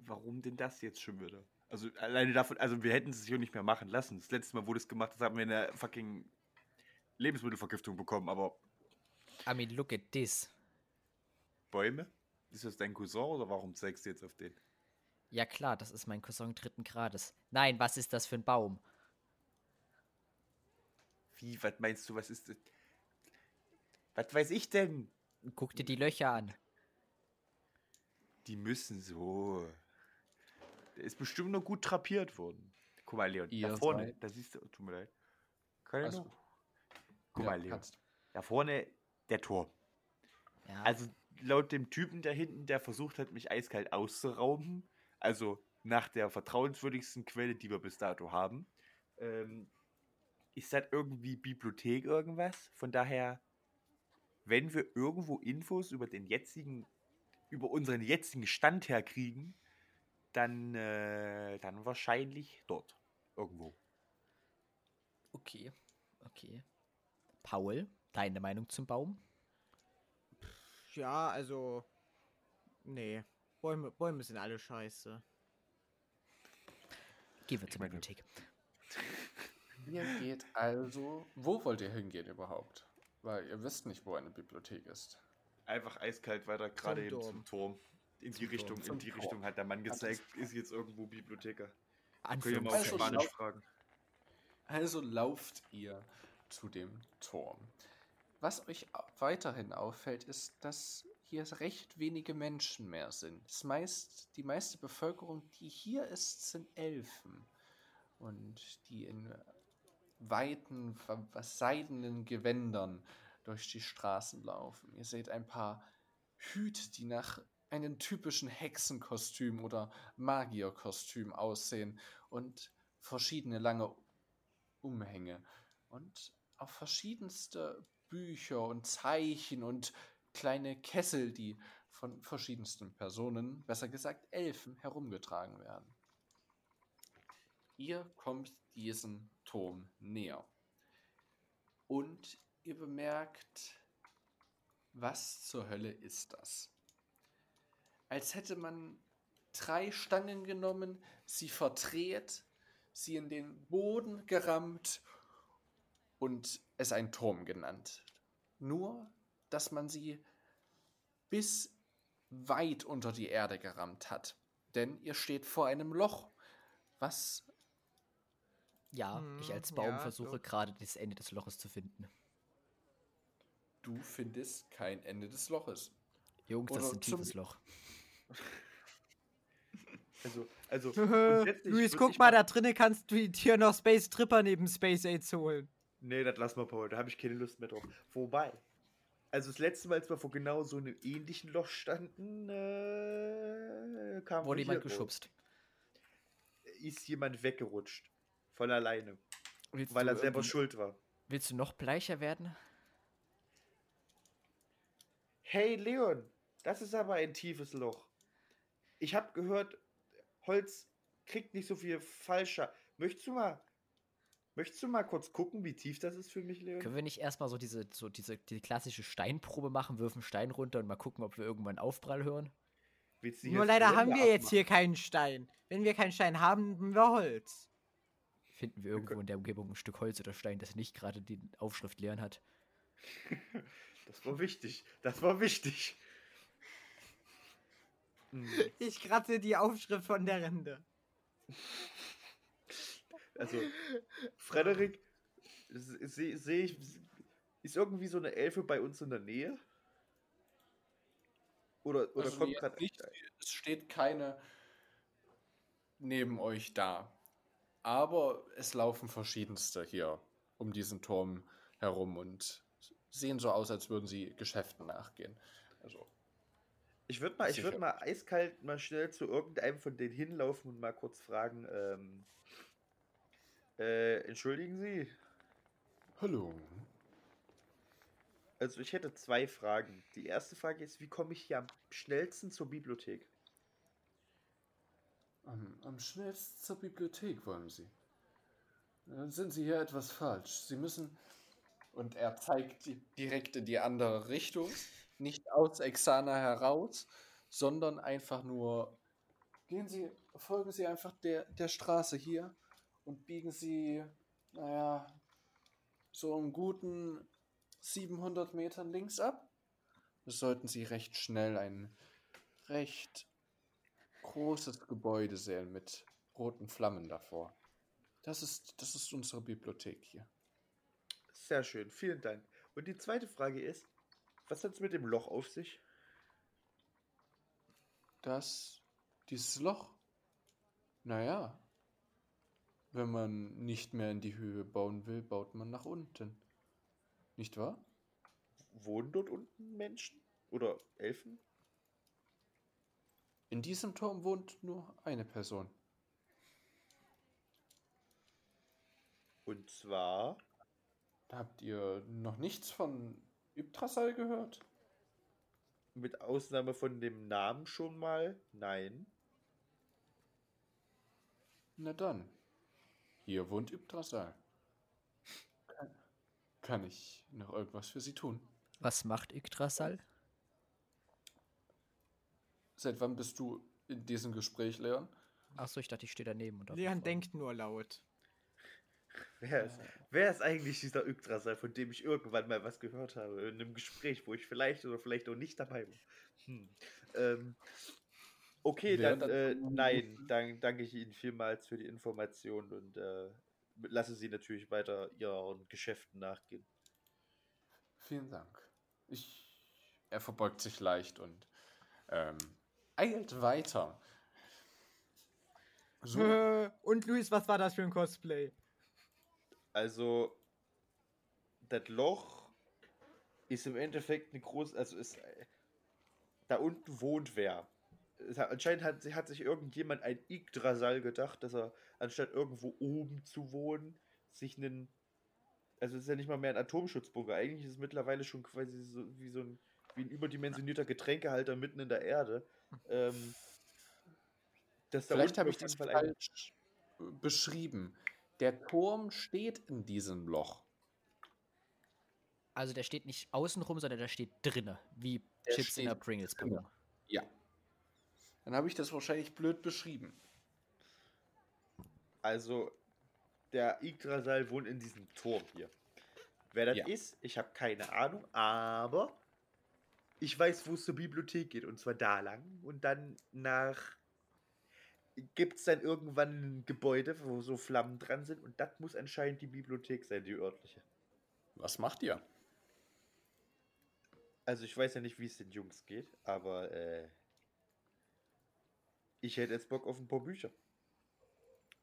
Warum denn das jetzt schon wieder? Also alleine davon, also wir hätten es sich auch nicht mehr machen lassen. Das letzte Mal, wo das gemacht hast, haben wir eine fucking Lebensmittelvergiftung bekommen, aber I mean, look at this. Bäume? Ist das dein Cousin oder warum zeigst du jetzt auf den? Ja klar, das ist mein Cousin dritten Grades. Nein, was ist das für ein Baum? Wie, was meinst du, was ist das? Was weiß ich denn? Guck dir die Löcher an. Die müssen so. Ist bestimmt noch gut trapiert worden. Guck mal, Leon, Ihr da vorne, seid- da siehst du, tut mir leid. Kann ich noch? Guck Ja, mal, Leon, kannst. da vorne der Turm. Ja, Also laut dem Typen da hinten, der versucht hat, mich eiskalt auszurauben, also nach der vertrauenswürdigsten Quelle, die wir bis dato haben, ähm, ist das irgendwie Bibliothek irgendwas? Von daher, wenn wir irgendwo Infos über den jetzigen, über unseren jetzigen Stand herkriegen, dann, äh, dann wahrscheinlich dort irgendwo. okay, okay. Paul, deine Meinung zum Baum? Ja, also. Nee. Bäume, Bäume sind alle scheiße. Gehen wir zur meine- Bibliothek. Ihr geht also. Wo wollt ihr hingehen überhaupt? Weil ihr wisst nicht, wo eine Bibliothek ist. Einfach eiskalt weiter, gerade eben Turm. zum Turm. In die Richtung, in die. Richtung hat der Mann gezeigt, ist jetzt irgendwo Bibliotheker. Könnt ihr mal auf Also. Spanisch laut- fragen. Also lauft ihr zu dem Turm. Was euch weiterhin auffällt, ist, dass hier recht wenige Menschen mehr sind. Das meist, die meiste Bevölkerung, die hier ist, sind Elfen. Und die in weiten, seidenen Gewändern durch die Straßen laufen. Ihr seht ein paar Hüte, die nach einem typischen Hexenkostüm oder Magierkostüm aussehen und verschiedene lange Umhänge und auch verschiedenste Bücher und Zeichen und kleine Kessel, die von verschiedensten Personen, besser gesagt Elfen, herumgetragen werden. Ihr kommt diesem Turm näher und ihr bemerkt, was zur Hölle ist das? Als hätte man drei Stangen genommen, sie verdreht, sie in den Boden gerammt und es ein Turm genannt. Nur, dass man sie bis weit unter die Erde gerammt hat. Denn ihr steht vor einem Loch, was Ja, ich Hm, als Baum ja, versuche doch. gerade das Ende des Loches zu finden. du findest kein Ende des Loches. Jungs, das Oder ist ein tiefes Loch. Also, also Luis, guck mal, da drinnen kannst du dir noch Space Tripper neben Space Aids holen. Nee, das lass mal, Paul. Da habe ich keine Lust mehr drauf. Wobei, also das letzte Mal, als wir vor genau so einem ähnlichen Loch standen, äh, kam Wurde jemand geschubst. Ist jemand weggerutscht. Von alleine. Willst Weil er selber irgendwie- schuld war. Willst du noch bleicher werden? Hey Leon, das ist aber ein tiefes Loch. Ich habe gehört, Holz kriegt nicht so viel Falscher. Möchtest du mal, möchtest du mal kurz gucken, wie tief das ist für mich, Leon? Können wir nicht erstmal so diese, so diese die klassische Steinprobe machen, wirfen Stein runter und mal gucken, ob wir irgendwann Aufprall hören? Nur jetzt leider Wände haben wir jetzt abmachen? hier keinen Stein. Wenn wir keinen Stein haben, haben wir Holz. Finden wir irgendwo in der Umgebung ein Stück Holz oder Stein, das nicht gerade die Aufschrift Leon hat? Das war wichtig. Das war wichtig. Hm, Ich kratze die Aufschrift von der Rinde. Also, Frederik, sehe seh ich, ist irgendwie so eine Elfe bei uns in der Nähe? Oder, oder Also kommt gerade nicht, es steht keine neben euch da. Aber es laufen verschiedenste hier um diesen Turm herum und sehen so aus, als würden sie Geschäften nachgehen. Also, Ich würde mal, ich würd mal eiskalt mal schnell zu irgendeinem von denen hinlaufen und mal kurz fragen, ähm, äh, entschuldigen Sie, hallo. also ich hätte zwei Fragen. Die erste Frage ist, wie komme ich hier am schnellsten zur Bibliothek? Am, am schnellsten zur Bibliothek wollen Sie. Dann sind Sie hier etwas falsch. Sie müssen. Und er zeigt di- direkt in die andere Richtung. Nicht aus Exana heraus, sondern einfach nur. Gehen Sie, folgen Sie einfach der, der Straße hier und biegen Sie, naja, so einen guten 700 Metern links ab. Sollten Sie recht schnell ein recht großes Gebäude sehen mit roten Flammen davor. Das ist, das ist unsere Bibliothek hier. Sehr schön, vielen Dank. Und die zweite Frage ist, was hat es mit dem Loch auf sich? Das, dieses Loch. Naja, wenn man nicht mehr in die Höhe bauen will, baut man nach unten. Nicht wahr? Wohnen dort unten Menschen? Oder Elfen? In diesem Turm wohnt nur eine Person. Und zwar, Habt ihr noch nichts von Yggdrasil gehört? mit Ausnahme von dem Namen schon mal, nein. Na dann, hier wohnt Yggdrasil. Kann, kann ich noch irgendwas für Sie tun? Was macht Yggdrasil? Seit wann bist du in diesem Gespräch, Leon? Achso, ich dachte, ich stehe daneben. Und Leon fragen. denkt nur laut. Wer ist, wer ist eigentlich dieser Yggdrasil, von dem ich irgendwann mal was gehört habe? In einem Gespräch, wo ich vielleicht oder vielleicht auch nicht dabei war. Hm. Ähm, okay, Wer dann dann- äh, nein, dann danke ich Ihnen vielmals für die Information und äh, lasse Sie natürlich weiter Ihren Geschäften nachgehen. Vielen Dank. Ich er verbeugt sich leicht und ähm, eilt weiter. So, Und Luis, was war das für ein Cosplay? Also, das Loch ist im Endeffekt eine große, also ist, da unten wohnt wer. Hat, anscheinend hat, hat sich irgendjemand ein Yggdrasil gedacht, dass er anstatt irgendwo oben zu wohnen, sich einen, also es ist ja nicht mal mehr ein Atomschutzbunker, eigentlich ist es mittlerweile schon quasi so wie so ein, wie ein überdimensionierter Getränkehalter mitten in der Erde. Ähm, vielleicht habe ich das falsch beschrieben. Der Turm steht in diesem Loch. Also der steht nicht außenrum, sondern der steht drinne, wie Der Chips in der Pringles. Packung. Ja. Dann habe ich das wahrscheinlich blöd beschrieben. Also, der Yggdrasil wohnt in diesem Turm hier. Wer das Ja. ist, ich habe keine Ahnung, aber ich weiß, wo es zur Bibliothek geht. Und zwar da lang. Und dann nach. Gibt es dann irgendwann ein Gebäude, wo so Flammen dran sind. Und das muss anscheinend die Bibliothek sein, die örtliche. Was macht ihr? Also, ich weiß ja nicht, wie es den Jungs geht, aber äh, ich hätte jetzt Bock auf ein paar Bücher.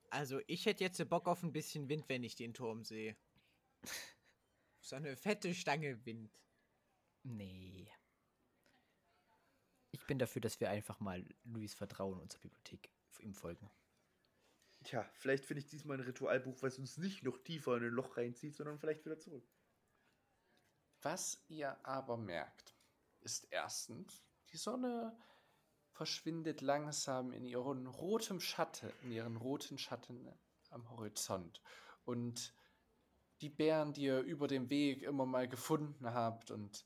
Also, ich hätte jetzt Bock auf ein bisschen Wind, wenn ich den Turm sehe. So eine fette Stange Wind. Nee. Ich bin dafür, dass wir einfach mal Luis vertrauen zur Bibliothek ihm folgen. Tja, vielleicht finde ich diesmal ein Ritualbuch, was uns nicht noch tiefer in ein Loch reinzieht, sondern vielleicht wieder zurück. Was ihr aber merkt, ist erstens, die Sonne verschwindet langsam in ihren roten Schatten, in ihren roten Schatten am Horizont. Und die Bären, die ihr über dem Weg immer mal gefunden habt und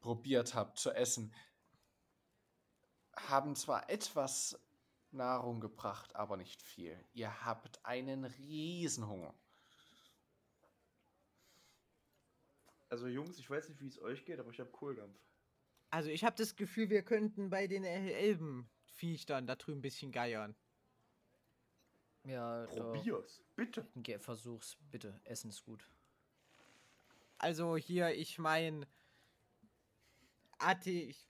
probiert habt zu essen, haben zwar etwas Nahrung gebracht, aber nicht viel. Ihr habt einen Riesenhunger. Also Jungs, ich weiß nicht, wie es euch geht, aber ich habe Kohldampf. Also, ich habe das Gefühl, wir könnten bei den El- Elbenviechtern da drüben ein bisschen geiern. Ja. Probier's, bitte. Ge- Versuch's, bitte. Essen ist gut. Also, hier, ich mein. AT. Ich,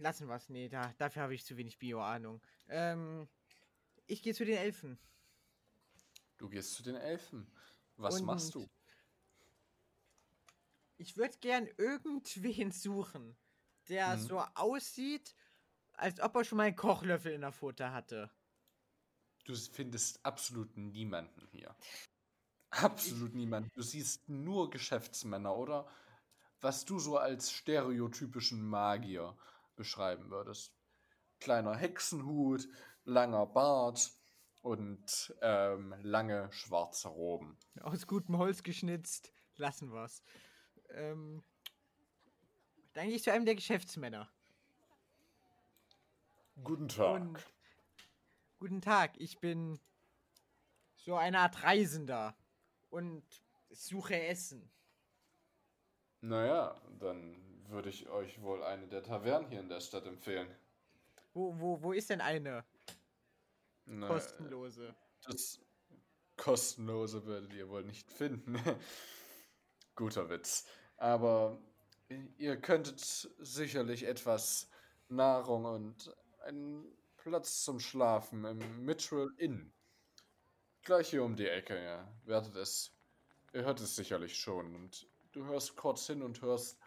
lassen wir's. Nee, da, dafür habe ich zu wenig Bio-Ahnung. Ähm. Ich gehe zu den Elfen. Du gehst zu den Elfen. Was machst du? Und Ich würde gern irgendwen suchen, der Mhm. so aussieht, als ob er schon mal einen Kochlöffel in der Pfote hatte. Du findest absolut niemanden hier. Absolut niemanden. Du siehst nur Geschäftsmänner, oder? Was du so als stereotypischen Magier beschreiben würdest. Kleiner Hexenhut, langer Bart und ähm, lange schwarze Roben. Aus gutem Holz geschnitzt. Lassen wir's. Ähm, dann gehe ich zu einem der Geschäftsmänner. Guten Tag. Und guten Tag, ich bin so eine Art Reisender und suche Essen. naja, dann würde ich euch wohl eine der Tavernen hier in der Stadt empfehlen. Wo, wo, wo ist denn eine Na, kostenlose? Das kostenlose werdet ihr wohl nicht finden. Guter Witz. Aber ihr könntet sicherlich etwas Nahrung und einen Platz zum Schlafen im Mitchell Inn. Gleich hier um die Ecke, ja. Werdet es. Ihr hört es sicherlich schon. Und du hörst kurz hin und hörst.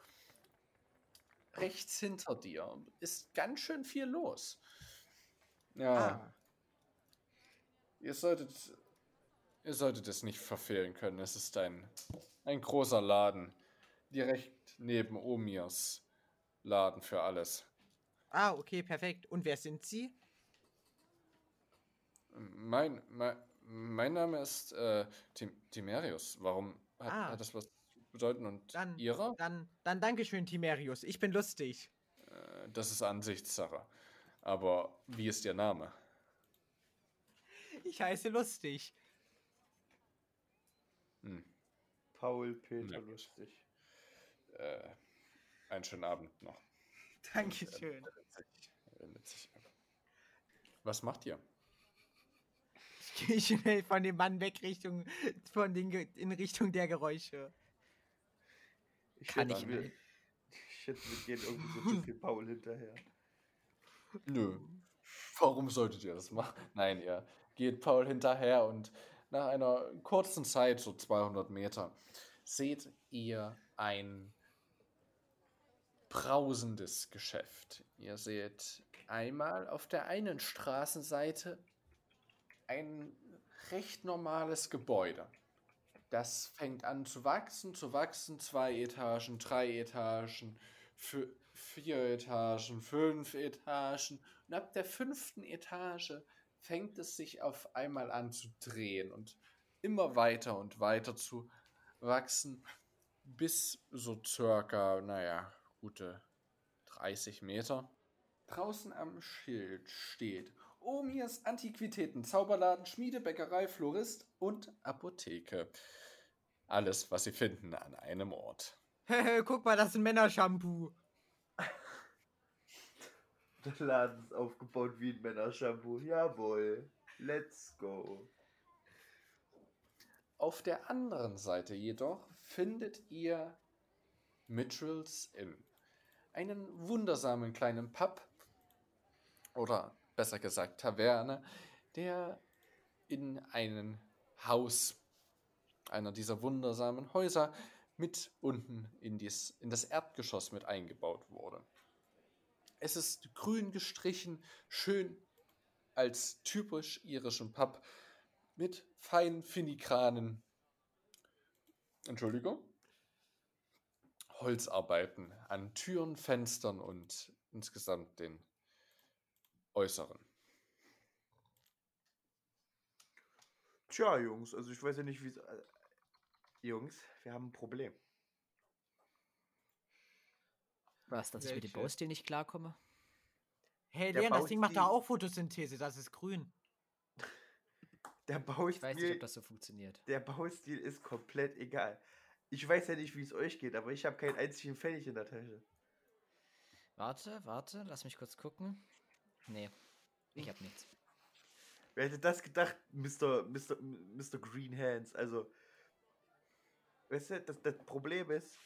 Rechts hinter dir ist ganz schön viel los. Ja. Ah, Ihr solltet, ihr solltet es nicht verfehlen können. Es ist ein, ein großer Laden. Direkt neben Omirs Laden für alles. ah, okay, perfekt. Und wer sind Sie? Mein, mein, mein Name ist äh, Tim, Timerius. Warum hat, Ah. hat das was bedeuten? Und Dann, Ihrer? dann, dann Dankeschön, Timerius. Ich bin lustig. Äh, das ist Ansichtssache. Aber wie ist Ihr Name? Ich heiße lustig. Hm, Paul Peter Ja, lustig. äh, einen schönen Abend noch. Dankeschön. Ab. Was macht ihr? Ich gehe schnell von dem Mann weg Richtung, von den, in Richtung der Geräusche. Ich Kann ich mir- schätze, wir gehen irgendwie so ein bisschen Paul hinterher. Nö. Warum solltet ihr das machen? Nein, ihr geht Paul hinterher und nach einer kurzen Zeit, so 200 Meter, seht ihr ein brausendes Geschäft. Ihr seht einmal auf der einen Straßenseite ein recht normales Gebäude. Das fängt an zu wachsen, zu wachsen, zwei Etagen, drei Etagen, vier Etagen, fünf Etagen. Und ab der fünften Etage fängt es sich auf einmal an zu drehen und immer weiter und weiter zu wachsen, bis so circa, naja, gute 30 Meter. Draußen am Schild steht Omirs Antiquitäten, Zauberladen, Schmiede, Bäckerei, Florist und Apotheke. Alles, was Sie finden an einem Ort. Guck mal, das ist ein Männershampoo. Der Laden ist aufgebaut wie ein Männershampoo. Jawohl. Let's go. Auf der anderen Seite jedoch findet ihr Mitchells Inn. Einen wundersamen kleinen Pub oder besser gesagt Taverne, der in ein Haus, einer dieser wundersamen Häuser, mit unten in, dies, in das Erdgeschoss mit eingebaut wurde. Es ist grün gestrichen, schön als typisch irischen Pub mit feinen filigranen, Entschuldigung, Holzarbeiten an Türen, Fenstern und insgesamt den äußeren. Tja, Jungs, also ich weiß ja nicht, wie es. Jungs, wir haben ein Problem. Was, dass ich mit dem Welche? Baustil nicht klarkomme? Hey, Der Leon, das Ding macht da Baustil- auch Photosynthese, das ist grün. Der Ich weiß nicht, Baustil, ob das so funktioniert. der Baustil ist komplett egal. Ich weiß ja nicht, wie es euch geht, aber ich habe keinen einzigen Pfennig in der Tasche. Warte, warte, lass mich kurz gucken. Nee, ich hab nichts. Wer hätte das gedacht, Mr. Mr. Mr. Green Hands? Also, weißt du, das, das Problem ist,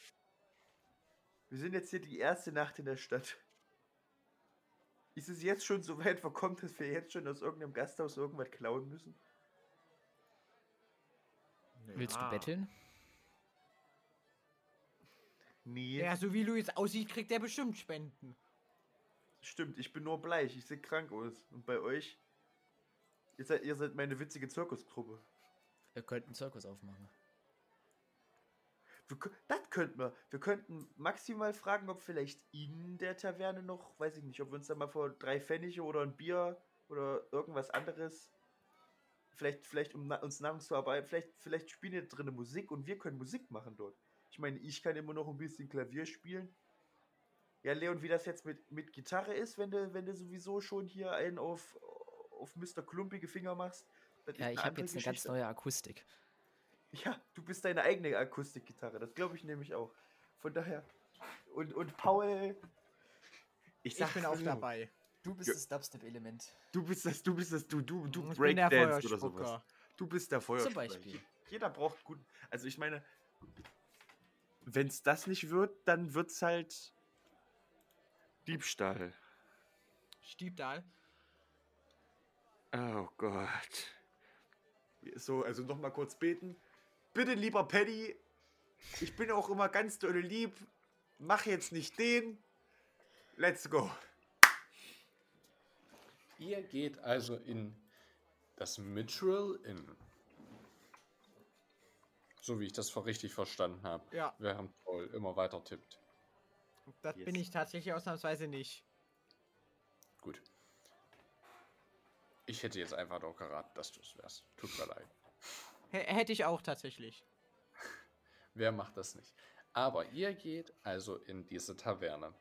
wir sind jetzt hier die erste Nacht in der Stadt. Ist es jetzt schon so weit verkommen, dass wir jetzt schon aus irgendeinem Gasthaus irgendwas klauen müssen? Willst du Ja. betteln? Nee. Ja, so wie Luis aussieht, kriegt er bestimmt Spenden. Stimmt, ich bin nur bleich, ich sehe krank aus. Und bei euch? Ihr seid, ihr seid meine witzige Zirkusgruppe. Wir könnten einen Zirkus aufmachen. Wir, das könnten wir. Wir könnten maximal fragen, ob vielleicht in der Taverne noch, weiß ich nicht, ob wir uns da mal vor drei Pfennige oder ein Bier oder irgendwas anderes, vielleicht, vielleicht um uns Nahrungszuarbeit, vielleicht, vielleicht spielen hier drinnen Musik und wir können Musik machen dort. Ich meine, ich kann immer noch ein bisschen Klavier spielen. Ja, Leon, wie das jetzt mit, mit Gitarre ist, wenn du, wenn du sowieso schon hier einen auf, auf Mr. Klumpige Finger machst. Ja, ich habe jetzt eine ganz neue Akustik. Ja, du bist deine eigene Akustikgitarre. Das glaube ich nämlich auch. Von daher. Und, und Paul. Ich bin auch dabei. Du bist Ja. das Dubstep-Element. Du bist das, du bist das, du, du, du Ich Breakdance oder sowas. Du bist der Feuerspucker. Beispiel. Jeder braucht gut. Also ich meine, wenn es das nicht wird, dann wird es halt Diebstahl. Stiebdahl. Oh Gott. So, also noch mal kurz beten. Bitte, lieber Paddy, ich bin auch immer ganz dolle lieb. Mach jetzt nicht den. Let's go. Ihr geht also in das Mitchell Inn. So wie ich das vor richtig verstanden habe. Ja. Während Paul immer weiter tippt. Das Yes. bin ich tatsächlich ausnahmsweise nicht. Gut. Ich hätte jetzt einfach doch geraten, dass du es wärst. Tut mir leid. Hätte ich auch tatsächlich. Wer macht das nicht? Aber ihr geht also in diese Taverne.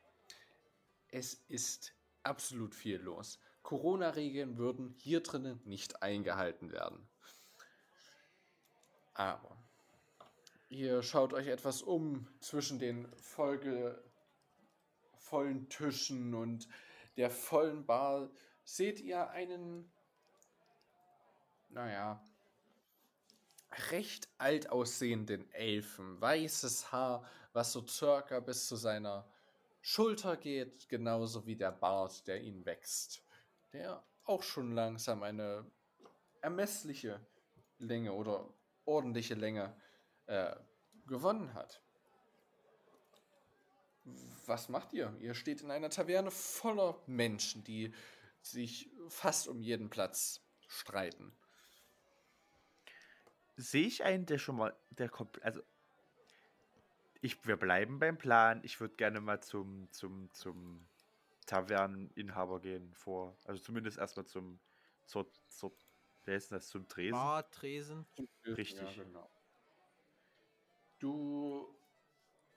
Es ist absolut viel los. Corona-Regeln würden hier drinnen nicht eingehalten werden. Aber ihr schaut euch etwas um zwischen den Folge, vollen Tischen und der vollen Bar. Seht ihr einen, naja, recht alt aussehenden Elfen. Weißes Haar, was so circa bis zu seiner Schulter geht, genauso wie der Bart, der ihn wächst, der auch schon langsam eine ermessliche Länge oder ordentliche Länge äh, gewonnen hat. Was macht ihr? Ihr steht in einer Taverne voller Menschen, die sich fast um jeden Platz streiten. Sehe ich einen, der schon mal, der kommt, also ich, wir bleiben beim Plan. Ich würde gerne mal zum, zum, zum Taverneninhaber gehen vor. Also zumindest erstmal zum, zur, zur, wer ist das, zum Tresen? Bar, Tresen. Richtig. Ja, genau. Du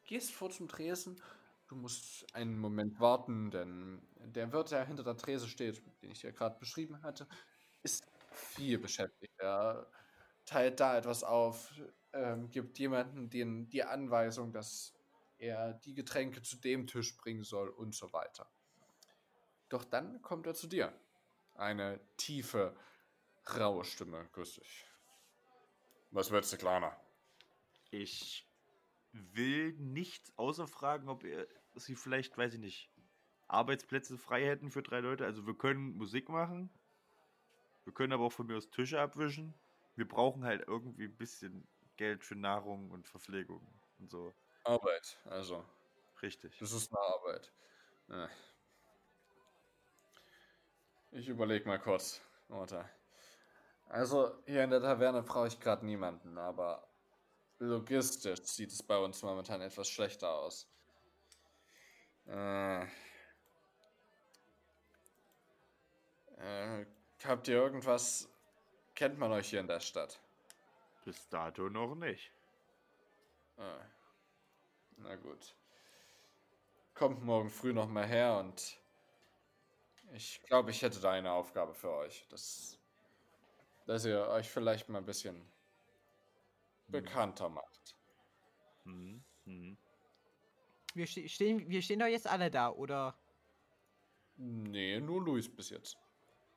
gehst vor zum Tresen. Du musst einen Moment warten, denn der Wirt, der hinter der Trese steht, den ich dir gerade beschrieben hatte, ist viel beschäftigt. Er teilt da etwas auf, ähm, gibt jemanden den, die Anweisung, dass er die Getränke zu dem Tisch bringen soll und so weiter. Doch dann kommt er zu dir. Eine tiefe, raue Stimme. Grüß dich. Was willst du, Kleiner? Ich will nichts außer fragen, ob ihr, sie vielleicht, weiß ich nicht, Arbeitsplätze frei hätten für drei Leute. Also wir können Musik machen. Wir können aber auch von mir aus Tische abwischen. Wir brauchen halt irgendwie ein bisschen Geld für Nahrung und Verpflegung und so. Arbeit, also. Richtig. Das ist eine Arbeit. Ja. Ich überlege mal kurz, Mutter. Also, hier in der Taverne brauche ich gerade niemanden, aber logistisch sieht es bei uns momentan etwas schlechter aus. Äh, äh, habt ihr irgendwas? Kennt man euch hier in der Stadt? Bis dato noch nicht. Ah. Na gut. Kommt morgen früh noch mal her und ich glaube, ich hätte da eine Aufgabe für euch. Das, dass ihr euch vielleicht mal ein bisschen bekannter macht. Hm, hm. Wir, ste stehen, wir stehen doch jetzt alle da, oder? Nee, nur Luis bis jetzt.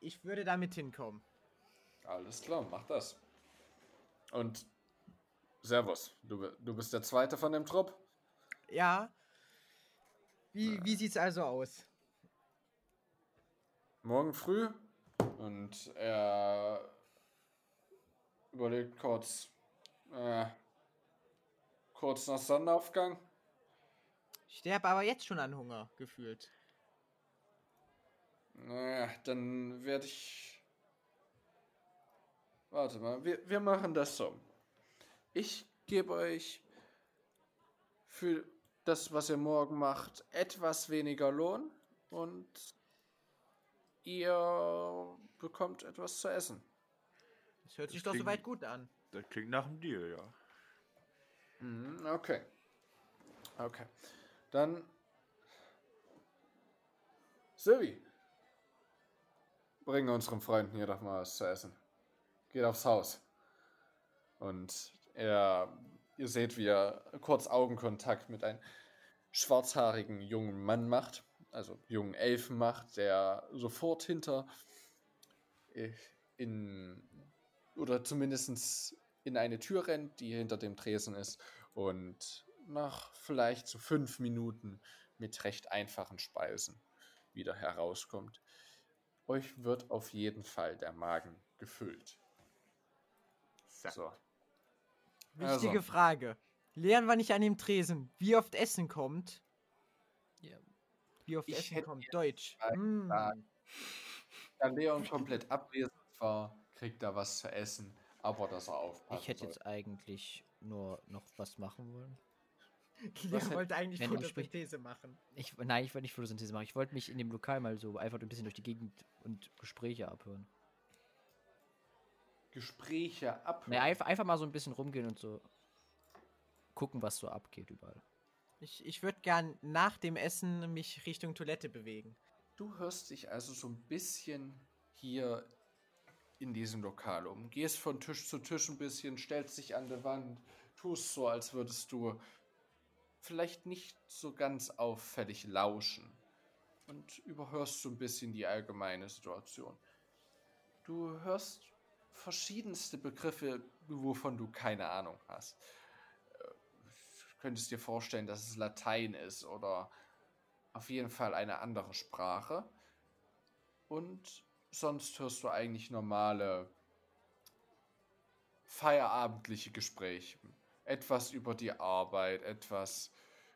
Ich würde damit hinkommen. Alles klar, mach das. Und Servus, du, du bist der Zweite von dem Trupp? Ja. Wie, wie sieht's also aus? Morgen früh? Und er überlegt kurz, äh, kurz nach Sonnenaufgang. Ich sterbe aber jetzt schon an Hunger, gefühlt. Naja, dann werde ich. Warte mal, wir, wir machen das so. Ich gebe euch für das, was ihr morgen macht, etwas weniger Lohn und ihr bekommt etwas zu essen. Das hört sich Das doch soweit klingt- gut an. Das klingt nach einem Deal, ja. Mhm, okay. Okay. Dann. Silvi. Bring unseren Freunden hier doch mal was zu essen. Geht aufs Haus. Und er, ihr seht, wie er kurz Augenkontakt mit einem schwarzhaarigen jungen Mann macht, also jungen Elfen macht, der sofort hinter äh, in oder zumindest in eine Tür rennt, die hinter dem Tresen ist und nach vielleicht so fünf Minuten mit recht einfachen Speisen wieder herauskommt. Euch wird auf jeden Fall der Magen gefüllt. So. Wichtige Also. Frage. Lernen wir nicht an dem Tresen, wie oft Essen kommt? Ja. Wie oft Ich Essen hätte kommt? Deutsch. Mm. Da Leon komplett abwesend war, kriegt er was zu essen, aber dass er aufpasst. Ich hätte jetzt eigentlich nur noch was machen wollen. Leon hätt- wollte eigentlich Photosynthese machen. Ich, nein, ich wollte nicht Photosynthese machen. Ich wollte mich in dem Lokal mal so einfach ein bisschen durch die Gegend und Gespräche abhören. Gespräche ab. Nee, einfach, einfach mal so ein bisschen rumgehen und so gucken, was so abgeht überall. Ich, ich würde gern nach dem Essen mich Richtung Toilette bewegen. Du hörst dich also so ein bisschen hier in diesem Lokal um. Gehst von Tisch zu Tisch ein bisschen, stellst dich an die Wand, tust so, als würdest du vielleicht nicht so ganz auffällig lauschen und überhörst so ein bisschen die allgemeine Situation. Du hörst verschiedenste Begriffe, wovon du keine Ahnung hast. Äh, könntest dir vorstellen, dass es Latein ist oder auf jeden Fall eine andere Sprache. Und sonst hörst du eigentlich normale feierabendliche Gespräche. Etwas über die Arbeit, etwas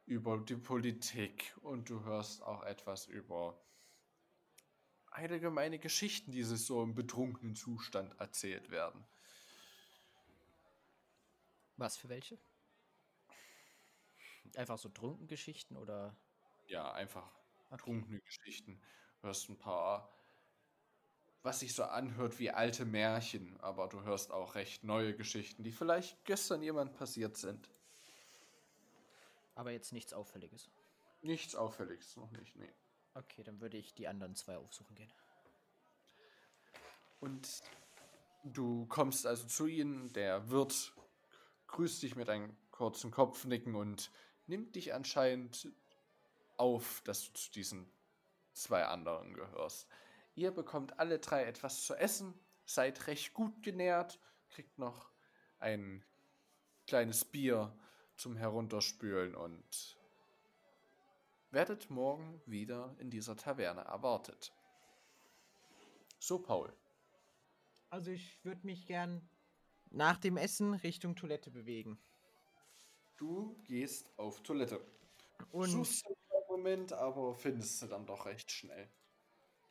über die Politik und du hörst auch etwas über allgemeine Geschichten, die so im betrunkenen Zustand erzählt werden. Was für welche? Einfach so Trunkengeschichten oder? Ja, einfach trunkene Geschichten. Du hörst ein paar, was sich so anhört wie alte Märchen, aber du hörst auch recht neue Geschichten, die vielleicht gestern jemand passiert sind. Aber jetzt nichts Auffälliges. Nichts Auffälliges, noch nicht, nee. Okay, dann würde ich die anderen zwei aufsuchen gehen. Und du kommst also zu ihnen, der Wirt grüßt dich mit einem kurzen Kopfnicken und nimmt dich anscheinend auf, dass du zu diesen zwei anderen gehörst. Ihr bekommt alle drei etwas zu essen, seid recht gut genährt, kriegt noch ein kleines Bier zum Herunterspülen und werdet morgen wieder in dieser Taverne erwartet. So, Paul. Also ich würde mich gern nach dem Essen Richtung Toilette bewegen. Du gehst auf Toilette. Und, Suchst einen Moment, aber findest sie dann doch recht schnell.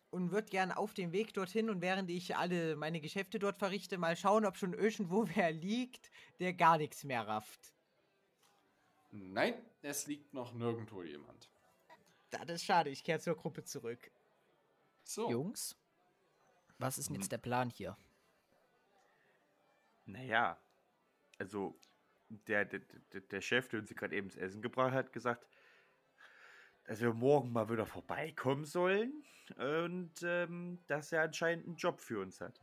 und würde gern auf dem Weg dorthin und während ich alle meine Geschäfte dort verrichte, mal schauen, ob schon irgendwo wer liegt, der gar nichts mehr rafft. Nein, es liegt noch nirgendwo jemand. Das ist schade, ich kehre zur Gruppe zurück. So, Jungs, was ist denn jetzt der Plan hier? Naja, also der, der, der, der Chef, der uns gerade eben das Essen gebracht hat, gesagt, dass wir morgen mal wieder vorbeikommen sollen und ähm, dass er anscheinend einen Job für uns hat.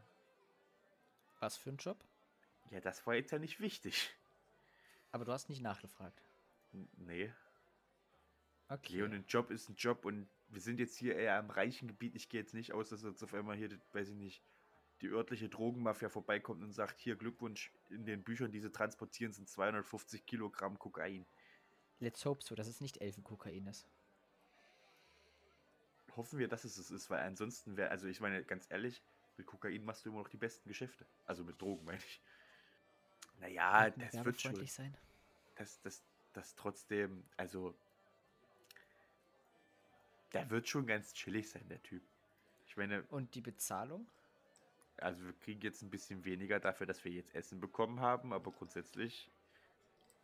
Was für ein Job? Ja, das war jetzt ja nicht wichtig. Aber du hast nicht nachgefragt. N- Nee, Okay. Leon, ein Job ist ein Job und wir sind jetzt hier eher im reichen Gebiet. Ich gehe jetzt nicht aus, dass jetzt auf einmal hier, weiß ich nicht, die örtliche Drogenmafia vorbeikommt und sagt, hier Glückwunsch, in den Büchern, die sie transportieren, sind 250 Kilogramm Kokain. Let's hope so, dass es nicht Elfenkokain ist. Hoffen wir, dass es es ist, weil ansonsten wäre, also ich meine, ganz ehrlich, mit Kokain machst du immer noch die besten Geschäfte. Also mit Drogen, meine ich. Naja, das wird schon. sein. Das, das, das trotzdem, also. Der wird schon ganz chillig sein, der Typ. Ich meine, Und die Bezahlung? Also wir kriegen jetzt ein bisschen weniger dafür, dass wir jetzt Essen bekommen haben, aber grundsätzlich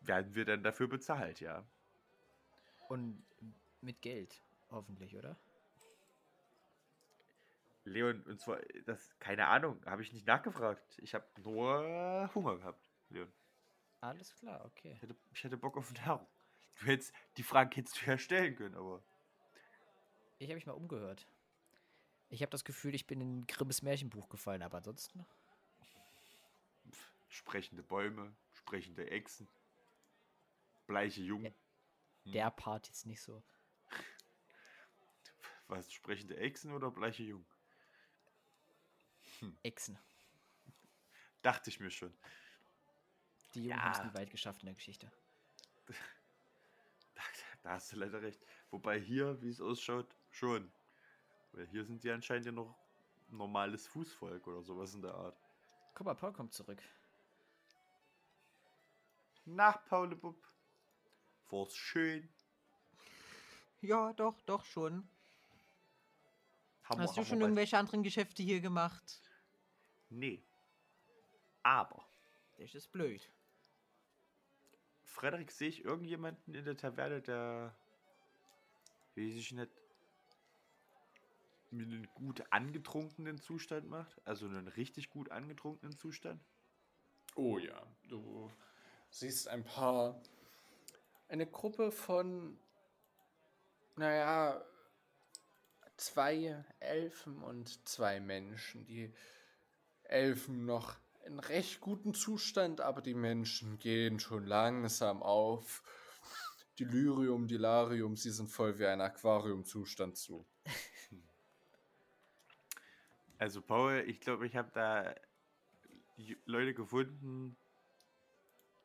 werden wir dann dafür bezahlt, ja. Und mit Geld, hoffentlich, oder? Leon, und zwar, das, keine Ahnung, habe ich nicht nachgefragt. Ich habe nur Hunger gehabt, Leon. Alles klar, okay. Ich hätte, ich hätte Bock auf Nahrung. Du hättest, die Frage hättest du ja stellen können, aber. Ich habe mich mal umgehört. Ich habe das Gefühl, ich bin in Grimmes Märchenbuch gefallen, aber ansonsten. Sprechende Bäume, sprechende Echsen, bleiche Jungen. Hm. Der Part jetzt nicht so. Was, sprechende Echsen oder bleiche Jungen? Echsen. Dachte ich mir schon. Die Jungen Ja. haben es nie weit geschafft in der Geschichte. Da, da hast du leider recht. Wobei hier, wie es ausschaut, schon. Weil hier sind die anscheinend ja noch normales Fußvolk oder sowas in der Art. Guck mal, Paul kommt zurück. Nach Paulebub. War's schön. Ja, doch, doch schon. Haben Hast wir- du schon irgendwelche anderen Geschäfte hier gemacht? Nee. Aber, Das ist blöd. Frederik, sehe ich irgendjemanden in der Taverne, der, weiß ich nicht, mir einen gut angetrunkenen Zustand macht? Also einen richtig gut angetrunkenen Zustand? Oh ja, du siehst ein paar. Eine Gruppe von. Naja. Zwei Elfen und zwei Menschen. Die Elfen noch in recht guten Zustand, aber die Menschen gehen schon langsam auf. Delirium, Delarium, sie sind voll wie ein Aquariumzustand zu. Also Paul, ich glaube, ich habe da Leute gefunden,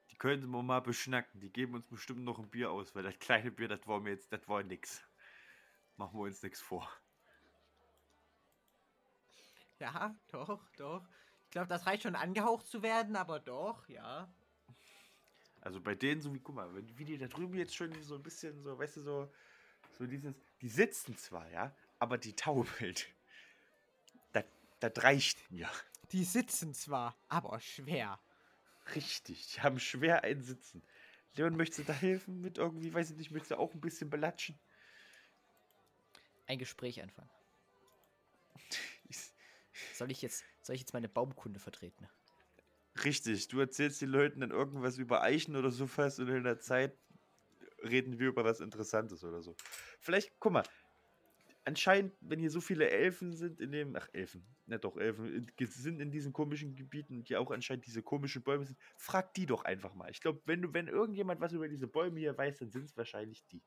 die könnten wir mal beschnacken. Die geben uns bestimmt noch ein Bier aus, weil das kleine Bier, das war mir jetzt, das war nix. Machen wir uns nichts vor. Ja, doch, doch. Ich glaube, das reicht schon angehaucht zu werden, aber doch, ja. Also bei denen so wie, guck mal, wenn- wie die da drüben jetzt schon so ein bisschen so, weißt du, so, so dieses, die sitzen zwar, ja, aber die taubelt. Das, reicht mir. Die sitzen zwar, aber schwer. Richtig, die haben schwer ein Sitzen. Leon, möchtest du da helfen mit irgendwie, weiß ich nicht, möchtest du auch ein bisschen belatschen? Ein Gespräch anfangen. Soll ich jetzt, soll ich jetzt meine Baumkunde vertreten? Richtig, du erzählst den Leuten dann irgendwas über Eichen oder so fast und in der Zeit reden wir über was Interessantes oder so. Vielleicht, guck mal, anscheinend, wenn hier so viele Elfen sind in dem, ach Elfen, ne doch, Elfen, sind in diesen komischen Gebieten, die auch anscheinend diese komischen Bäume sind, frag die doch einfach mal. Ich glaube, wenn du, wenn irgendjemand was über diese Bäume hier weiß, dann sind es wahrscheinlich die.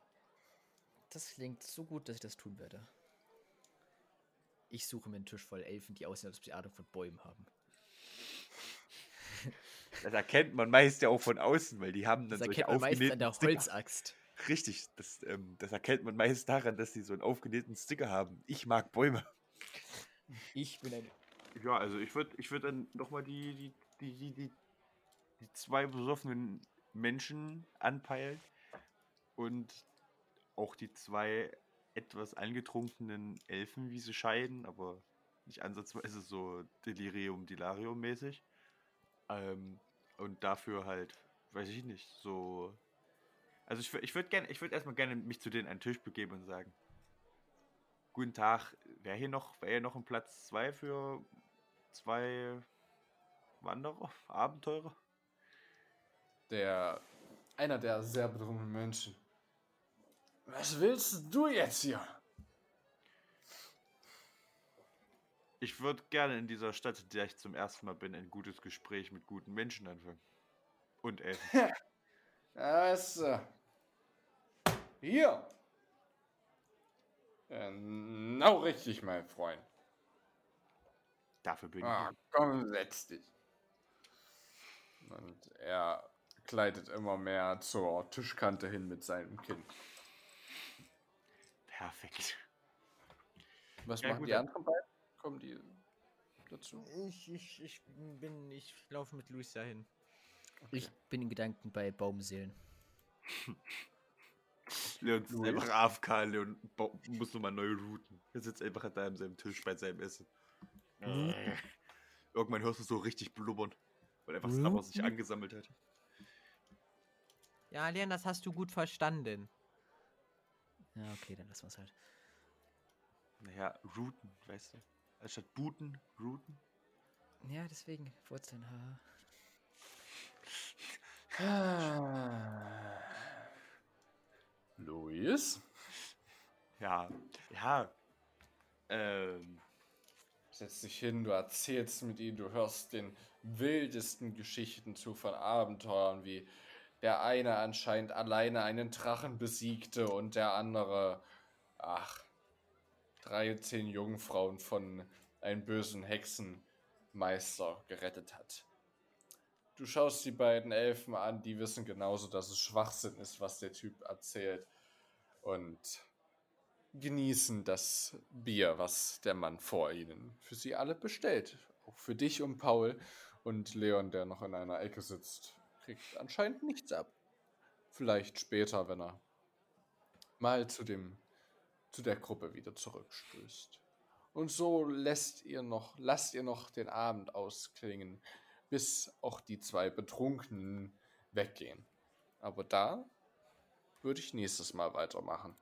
Das klingt so gut, dass ich das tun werde. Ich suche mir einen Tisch voll Elfen, die aussehen, als ob sie Ahnung von Bäumen haben. Das erkennt man meist ja auch von außen, weil die haben dann Das solche erkennt man meistens an der aufgenähten Sticker. Richtig, das, ähm, das erkennt man meist daran, dass die so einen aufgenähten Sticker haben. Ich mag Bäume. Ich bin ein. Ja, also ich würde ich würd dann nochmal die, die, die, die, die, die zwei besoffenen Menschen anpeilen und auch die zwei etwas angetrunkenen Elfen, wie sie scheiden, aber nicht ansatzweise so Delirium, Delirium mäßig. Ähm, und dafür halt, weiß ich nicht, so. Also ich, ich würde gerne, ich würde erstmal gerne mich zu denen an den Tisch begeben und sagen, guten Tag, wäre hier noch, wäre hier noch ein Platz 2 für zwei Wanderer, Abenteurer? Der, einer der sehr betrunkenen Menschen. Was willst du jetzt hier? Ich würde gerne in dieser Stadt, in der ich zum ersten Mal bin, ein gutes Gespräch mit guten Menschen anfangen. Und Elfen. Was? Hier. Genau richtig, mein Freund. Dafür bin Ah, ich. komm, setz dich. Und er gleitet immer mehr zur Tischkante hin mit seinem Kind. Perfekt. Was Ja, machen gut, die anderen beiden? Kommen die dazu? Ich, ich, ich bin, ich laufe mit Luis dahin. Ich bin in Gedanken bei Baumseelen. Leon ist einfach AFK, Leon muss nochmal neu routen. Er sitzt einfach da an seinem Tisch bei seinem Essen. Irgendwann hörst du so richtig blubbern, weil einfach das Sabber sich angesammelt hat. Ja, Leon, das hast du gut verstanden. Ja, okay, dann lassen wir es halt. Naja, routen, weißt du. Anstatt booten, routen. Ja, deswegen Wurzeln. haha. Luis? Ja, ja. Ähm, Setz dich hin, du erzählst mit ihm, du hörst den wildesten Geschichten zu von Abenteuern, wie der eine anscheinend alleine einen Drachen besiegte und der andere, ach, 13 Jungfrauen von einem bösen Hexenmeister gerettet hat. Du schaust die beiden Elfen an, die wissen genauso, dass es Schwachsinn ist, was der Typ erzählt. Und genießen das Bier, was der Mann vor ihnen für sie alle bestellt. Auch für dich und Paul. Und Leon, der noch in einer Ecke sitzt, kriegt anscheinend nichts ab. Vielleicht später, wenn er mal zu dem zu der Gruppe wieder zurückstößt. Und so lässt ihr noch, lasst ihr noch den Abend ausklingen, bis auch die zwei Betrunkenen weggehen. Aber da würde ich nächstes Mal weitermachen.